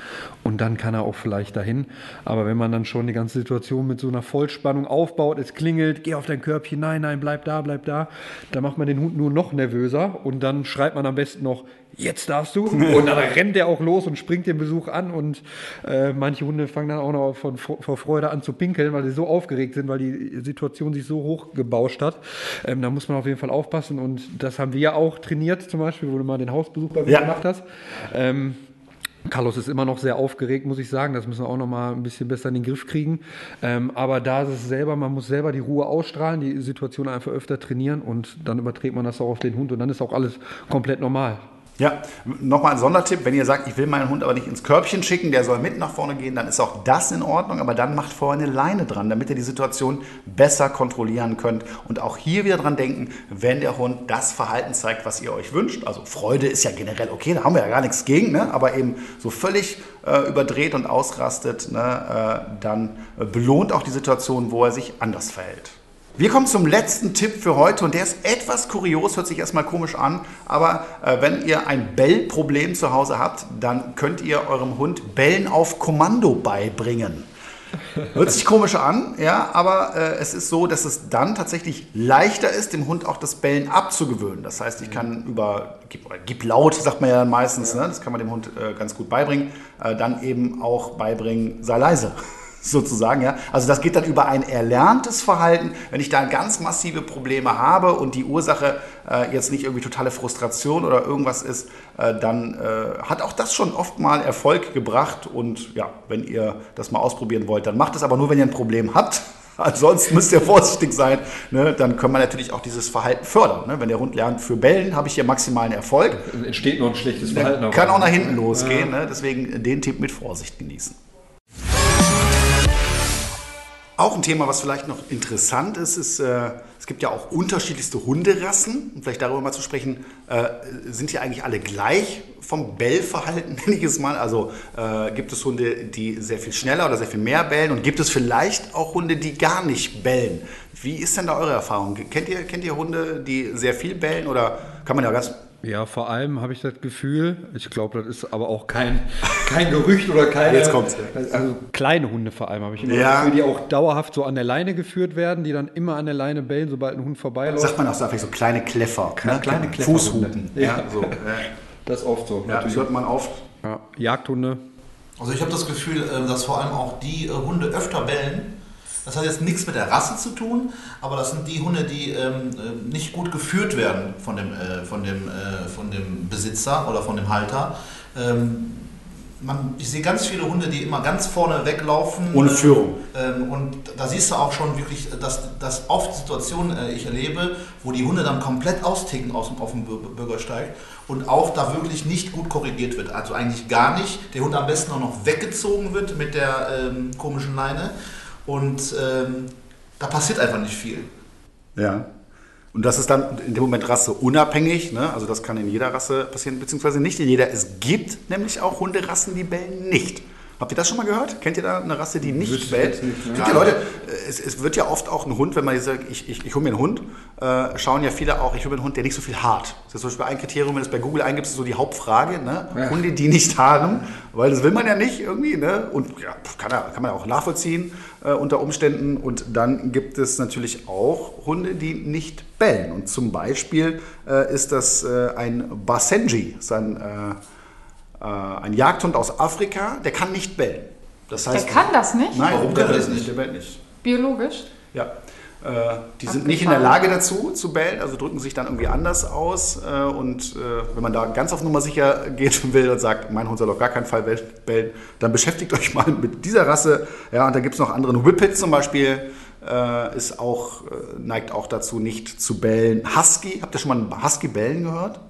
und dann kann er auch vielleicht dahin. Aber wenn man dann schon die ganze Situation mit so einer Vollspannung aufbaut, es klingelt, geh auf dein Körbchen, nein, nein, bleib da, bleib da, dann macht man den Hund nur noch nervöser und dann schreibt man am besten noch, jetzt darfst du. Und dann rennt er auch los und springt den Besuch an und äh, manche Hunde fangen dann auch noch von, vor Freude an zu pinkeln, weil sie so aufgeregt sind, weil die Situation sich so hoch gebauscht hat. Ähm, da muss man auf jeden Fall aufpassen und das haben wir ja auch trainiert, zum Beispiel, wo du mal den Hausbesuch bei mir ja. gemacht hast. Ähm, Carlos ist immer noch sehr aufgeregt, muss ich sagen. Das müssen wir auch noch mal ein bisschen besser in den Griff kriegen. Ähm, aber da ist es selber, man muss selber die Ruhe ausstrahlen, die Situation einfach öfter trainieren und dann überträgt man das auch auf den Hund und dann ist auch alles komplett normal. Ja, nochmal ein Sondertipp, wenn ihr sagt, ich will meinen Hund aber nicht ins Körbchen schicken, der soll mit nach vorne gehen, dann ist auch das in Ordnung, aber dann macht vorher eine Leine dran, damit ihr die Situation besser kontrollieren könnt. Und auch hier wieder dran denken, wenn der Hund das Verhalten zeigt, was ihr euch wünscht, also Freude ist ja generell okay, da haben wir ja gar nichts gegen, ne? aber eben so völlig äh, überdreht und ausrastet, ne? äh, dann belohnt auch die Situation, wo er sich anders verhält. Wir kommen zum letzten Tipp für heute und der ist etwas kurios, hört sich erstmal komisch an, aber äh, wenn ihr ein Bellproblem zu Hause habt, dann könnt ihr eurem Hund Bellen auf Kommando beibringen. Hört sich komisch an, ja, aber äh, es ist so, dass es dann tatsächlich leichter ist, dem Hund auch das Bellen abzugewöhnen. Das heißt, ich kann über, gib, gib laut, sagt man ja dann meistens, ja. Ne? das kann man dem Hund äh, ganz gut beibringen, äh, dann eben auch beibringen, sei leise sozusagen. Ja? Also das geht dann über ein erlerntes Verhalten. Wenn ich da ganz massive Probleme habe und die Ursache äh, jetzt nicht irgendwie totale Frustration oder irgendwas ist, äh, dann äh, hat auch das schon oft mal Erfolg gebracht. Und ja, wenn ihr das mal ausprobieren wollt, dann macht es aber nur, wenn ihr ein Problem habt. Ansonsten müsst ihr vorsichtig sein. Ne? Dann kann man natürlich auch dieses Verhalten fördern. Ne? Wenn der Hund lernt, für Bellen habe ich hier maximalen Erfolg. Entsteht noch ein schlechtes Verhalten. Kann auch nach hinten losgehen. Ja. Ne? Deswegen den Tipp mit Vorsicht genießen. Auch ein Thema, was vielleicht noch interessant ist, ist, äh, es gibt ja auch unterschiedlichste Hunderassen. Um vielleicht darüber mal zu sprechen, äh, sind die eigentlich alle gleich vom Bellverhalten, nenne ich es mal? Also äh, gibt es Hunde, die sehr viel schneller oder sehr viel mehr bellen und gibt es vielleicht auch Hunde, die gar nicht bellen? Wie ist denn da eure Erfahrung? Kennt ihr, kennt ihr Hunde, die sehr viel bellen oder kann man ja ganz ja, vor allem habe ich das Gefühl, ich glaube, das ist aber auch kein, kein Gerücht oder keine. Jetzt kommt's. Also kleine Hunde vor allem habe ich immer ja. das Gefühl, die auch dauerhaft so an der Leine geführt werden, die dann immer an der Leine bellen, sobald ein Hund vorbeiläuft. Sagt man auch so einfach so kleine Kleffer, ne? kleine Kleffer Fußhupen. Ja, ja, so. Das ist oft so. Ja, das hört man oft. Ja. Jagdhunde. Also ich habe das Gefühl, äh, dass vor allem auch die äh, Hunde öfter bellen das hat jetzt nichts mit der Rasse zu tun, aber das sind die Hunde, die ähm, äh, nicht gut geführt werden von dem, äh, von, dem, äh, von dem Besitzer oder von dem Halter. Ähm, man, ich sehe ganz viele Hunde, die immer ganz vorne weglaufen. Ohne äh, Führung. Ähm, und da siehst du auch schon wirklich, dass, dass oft Situationen äh, ich erlebe, wo die Hunde dann komplett austicken aus dem, auf dem Bür- Bürgersteig und auch da wirklich nicht gut korrigiert wird. Also eigentlich gar nicht. Der Hund am besten auch noch weggezogen wird mit der ähm, komischen Leine. Und ähm, da passiert einfach nicht viel. Ja. Und das ist dann in dem Moment rasseunabhängig. Ne? Also das kann in jeder Rasse passieren, beziehungsweise nicht in jeder. Es gibt nämlich auch Hunderassen, die bellen nicht. Habt ihr das schon mal gehört? Kennt ihr da eine Rasse, die nicht bellt? nicht, ne? Ja Leute, äh, es, es wird ja oft auch ein Hund, wenn man sagt, ich, ich, ich hole mir einen Hund, äh, schauen ja viele auch, ich hole mir einen Hund, der nicht so viel hart. Das ist zum Beispiel ein Kriterium, wenn du es bei Google eingibst, ist so die Hauptfrage, ne? Ja. Hunde, die nicht haaren, weil das will man ja nicht irgendwie. Ne? Und ja, kann, kann man ja auch nachvollziehen äh, unter Umständen. Und dann gibt es natürlich auch Hunde, die nicht bellen. Und zum Beispiel äh, ist das äh, ein Basenji, ist ein, äh, ein Jagdhund aus Afrika, der kann nicht bellen. Das Der heißt, kann das nicht? Nein, Warum der kann er bellt das nicht? Der bellt nicht. Biologisch? Ja. Äh, die sind nicht in der Lage dazu zu bellen, also drücken sich dann irgendwie anders aus. Äh, und äh, wenn man da ganz auf Nummer sicher geht will und sagt, mein Hund soll auf gar keinen Fall bell- bellen, dann beschäftigt euch mal mit dieser Rasse. Ja, und da gibt es noch andere. Whippet zum Beispiel äh, ist auch, äh, neigt auch dazu, nicht zu bellen. Husky, habt ihr schon mal einen Husky bellen gehört?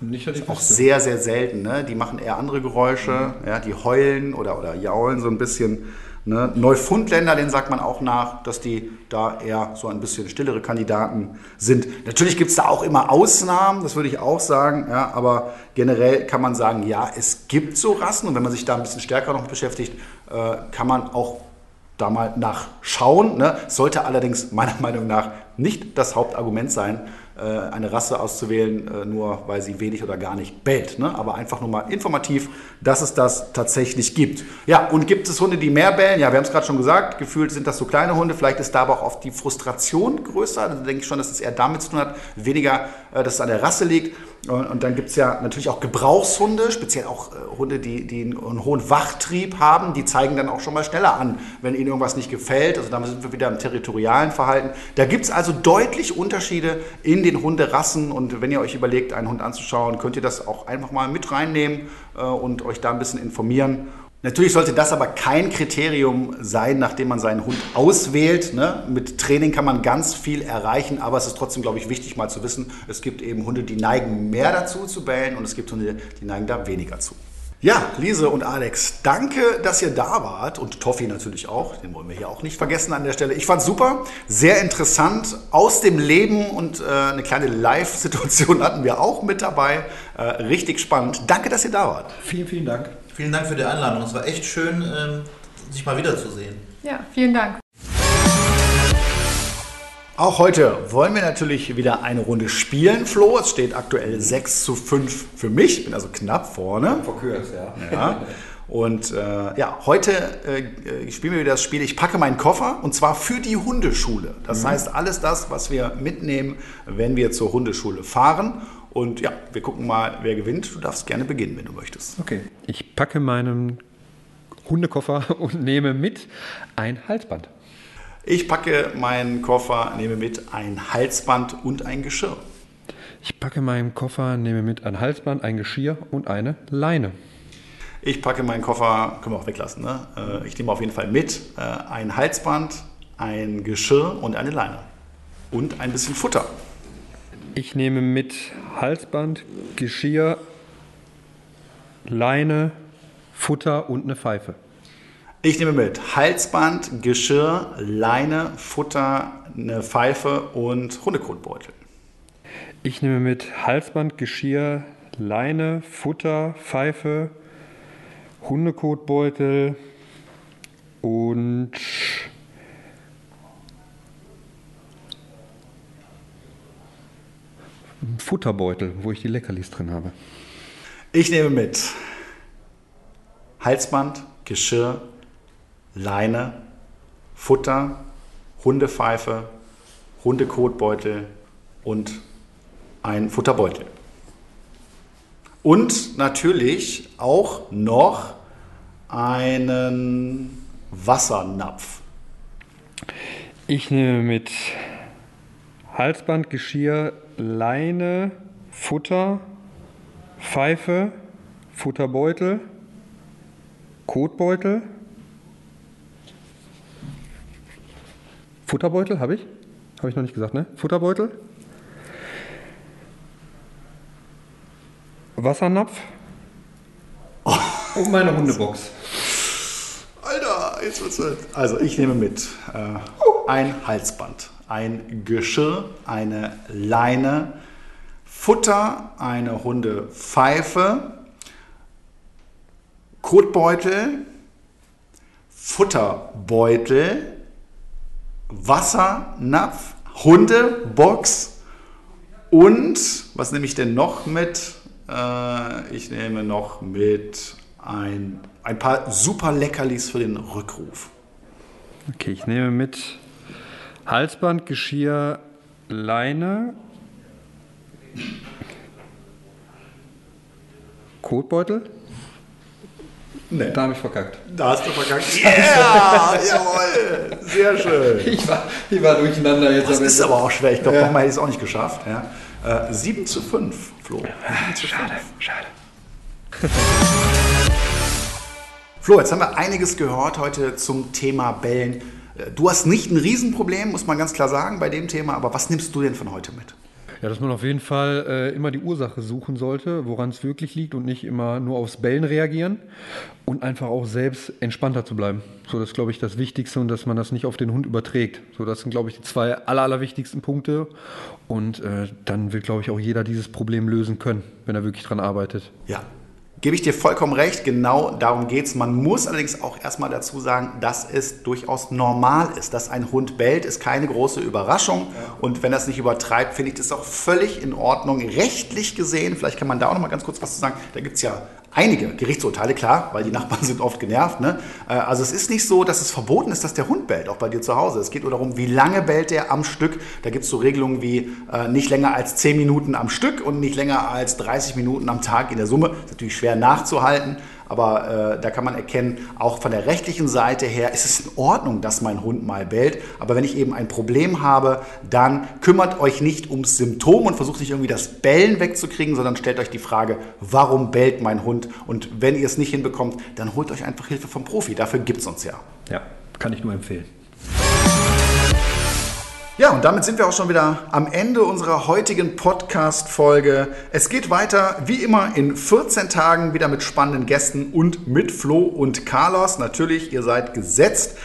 Nicht, ich Auch sehr, sehr selten. Ne? Die machen eher andere Geräusche, ja, die heulen oder, oder jaulen so ein bisschen. Ne? Neufundländer, denen sagt man auch nach, dass die da eher so ein bisschen stillere Kandidaten sind. Natürlich gibt es da auch immer Ausnahmen, das würde ich auch sagen, ja, aber generell kann man sagen, ja, es gibt so Rassen und wenn man sich da ein bisschen stärker noch beschäftigt, äh, kann man auch da mal nachschauen. Ne? Sollte allerdings meiner Meinung nach nicht das Hauptargument sein, eine Rasse auszuwählen, äh, nur weil sie wenig oder gar nicht bellt. Ne? Aber einfach nur mal informativ, dass es das tatsächlich gibt. Ja, und gibt es Hunde, die mehr bellen? Ja, wir haben es gerade schon gesagt, gefühlt sind das so kleine Hunde. Vielleicht ist da aber auch oft die Frustration größer. Da denke ich schon, dass es eher damit zu tun hat, weniger, äh, dass es an der Rasse liegt. Und, dann gibt es ja natürlich auch Gebrauchshunde, speziell auch äh, Hunde, die, die einen, einen hohen Wachtrieb haben. Die zeigen dann auch schon mal schneller an, wenn ihnen irgendwas nicht gefällt. Also damit sind wir wieder im territorialen Verhalten. Da gibt es also deutlich Unterschiede in den Hunderassen. Und wenn ihr euch überlegt, einen Hund anzuschauen, könnt ihr das auch einfach mal mit reinnehmen äh, und euch da ein bisschen informieren. Natürlich sollte das aber kein Kriterium sein, nachdem man seinen Hund auswählt. Ne? Mit Training kann man ganz viel erreichen, aber es ist trotzdem, glaube ich, wichtig mal zu wissen, es gibt eben Hunde, die neigen mehr dazu zu bellen und es gibt Hunde, die neigen da weniger zu. Ja, Lise und Alex, danke, dass ihr da wart und Toffi natürlich auch, den wollen wir hier auch nicht vergessen an der Stelle. Ich fand's super, sehr interessant, aus dem Leben und äh, eine kleine Live-Situation hatten wir auch mit dabei. Äh, richtig spannend. Danke, dass ihr da wart. Vielen, vielen Dank. Vielen Dank für die Einladung. Es war echt schön, ähm, sich mal wiederzusehen. Ja, vielen Dank. Auch heute wollen wir natürlich wieder eine Runde spielen, Flo. Es steht aktuell 6 zu 5 für mich. Ich bin also knapp vorne. Verkürzt, ja. Ja. Und äh, ja, heute äh, spielen wir wieder das Spiel. Ich packe meinen Koffer und zwar für die Hundeschule. Das heißt, alles das, was wir mitnehmen, wenn wir zur Hundeschule fahren. Und ja, wir gucken mal, wer gewinnt. Du darfst gerne beginnen, wenn du möchtest. Okay. Ich packe meinen Hundekoffer und nehme mit ein Halsband. Ich packe meinen Koffer, nehme mit ein Halsband und ein Geschirr. Ich packe meinen Koffer, nehme mit ein Halsband, ein Geschirr und eine Leine. Ich packe meinen Koffer, können wir auch weglassen, ne? Äh, Ich nehme auf jeden Fall mit äh, ein Halsband, ein Geschirr und eine Leine. Und ein bisschen Futter. Ich nehme mit Halsband, Geschirr, Leine, Futter und eine Pfeife. Ich nehme mit Halsband, Geschirr, Leine, Futter, eine Pfeife und Hundekotbeutel. Ich nehme mit Halsband, Geschirr, Leine, Futter, Pfeife, Hundekotbeutel und Futterbeutel, wo ich die Leckerlis drin habe. Ich nehme mit Halsband, Geschirr, Leine, Futter, Hundepfeife, Hundekotbeutel und ein Futterbeutel. Und natürlich auch noch einen Wassernapf. Ich nehme mit Halsband, Geschirr, Leine, Futter, Pfeife, Futterbeutel Kotbeutel. Futterbeutel habe ich? Habe ich noch nicht gesagt, ne? Futterbeutel. Wassernapf. Und meine Hundebox. Alter, jetzt wird's. Also ich nehme mit äh, ein Halsband, ein Geschirr, eine Leine, Futter, eine Hundepfeife, Kotbeutel, Futterbeutel, Wassernapf, Hundebox und was nehme ich denn noch mit? Äh, ich nehme noch mit ein, ein paar super Leckerlis für den Rückruf. Okay, ich nehme mit Halsband, Geschirr, Leine, Kotbeutel. Nee. Da habe ich verkackt. Da hast du verkackt. Yeah, jawohl, sehr schön. Ich war, ich war durcheinander jetzt. Das ist aber auch schwer. Ich glaube, nochmal hätte ich es auch nicht geschafft. Ja. Äh, 7 zu 5, Flo. 7 zu 5. Schade, schade. Flo, jetzt haben wir einiges gehört heute zum Thema Bellen. Du hast nicht ein Riesenproblem, muss man ganz klar sagen, bei dem Thema. Aber was nimmst du denn von heute mit? Ja, dass man auf jeden Fall äh, immer die Ursache suchen sollte, woran es wirklich liegt und nicht immer nur aufs Bellen reagieren und einfach auch selbst entspannter zu bleiben. So, das ist, glaube ich, das Wichtigste und dass man das nicht auf den Hund überträgt. So, das sind, glaube ich, die zwei aller, allerwichtigsten Punkte. Und äh, dann wird, glaube ich, auch jeder dieses Problem lösen können, wenn er wirklich dran arbeitet. Ja, gebe ich dir vollkommen recht. Genau darum geht es. Man muss allerdings auch erstmal dazu sagen, dass es durchaus normal ist. Dass ein Hund bellt, ist keine große Überraschung. Und wenn das nicht übertreibt, finde ich das auch völlig in Ordnung. Rechtlich gesehen, vielleicht kann man da auch noch mal ganz kurz was zu sagen. Da gibt es ja einige Gerichtsurteile, klar, weil die Nachbarn sind oft genervt. Ne? Äh, Also es ist nicht so, dass es verboten ist, dass der Hund bellt, auch bei dir zu Hause. Es geht nur darum, wie lange bellt er am Stück. Da gibt es so Regelungen wie äh, nicht länger als 10 Minuten am Stück und nicht länger als 30 Minuten am Tag in der Summe. ist natürlich schwer nachzuhalten. Aber äh, da kann man erkennen, auch von der rechtlichen Seite her ist es in Ordnung, dass mein Hund mal bellt. Aber wenn ich eben ein Problem habe, dann kümmert euch nicht ums Symptom und versucht nicht irgendwie das Bellen wegzukriegen, sondern stellt euch die Frage, warum bellt mein Hund? Und wenn ihr es nicht hinbekommt, dann holt euch einfach Hilfe vom Profi. Dafür gibt es uns ja. Ja, kann ich nur empfehlen. Ja, und damit sind wir auch schon wieder am Ende unserer heutigen Podcast-Folge. Es geht weiter, wie immer, in 14 Tagen wieder mit spannenden Gästen und mit Flo und Carlos. Natürlich, ihr seid gesetzt.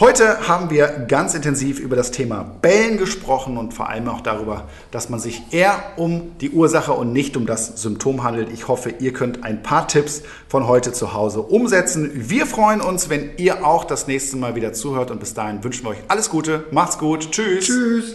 Heute haben wir ganz intensiv über das Thema Bellen gesprochen und vor allem auch darüber, dass man sich eher um die Ursache und nicht um das Symptom handelt. Ich hoffe, ihr könnt ein paar Tipps von heute zu Hause umsetzen. Wir freuen uns, wenn ihr auch das nächste Mal wieder zuhört und bis dahin wünschen wir euch alles Gute. Macht's gut. Tschüss. Tschüss.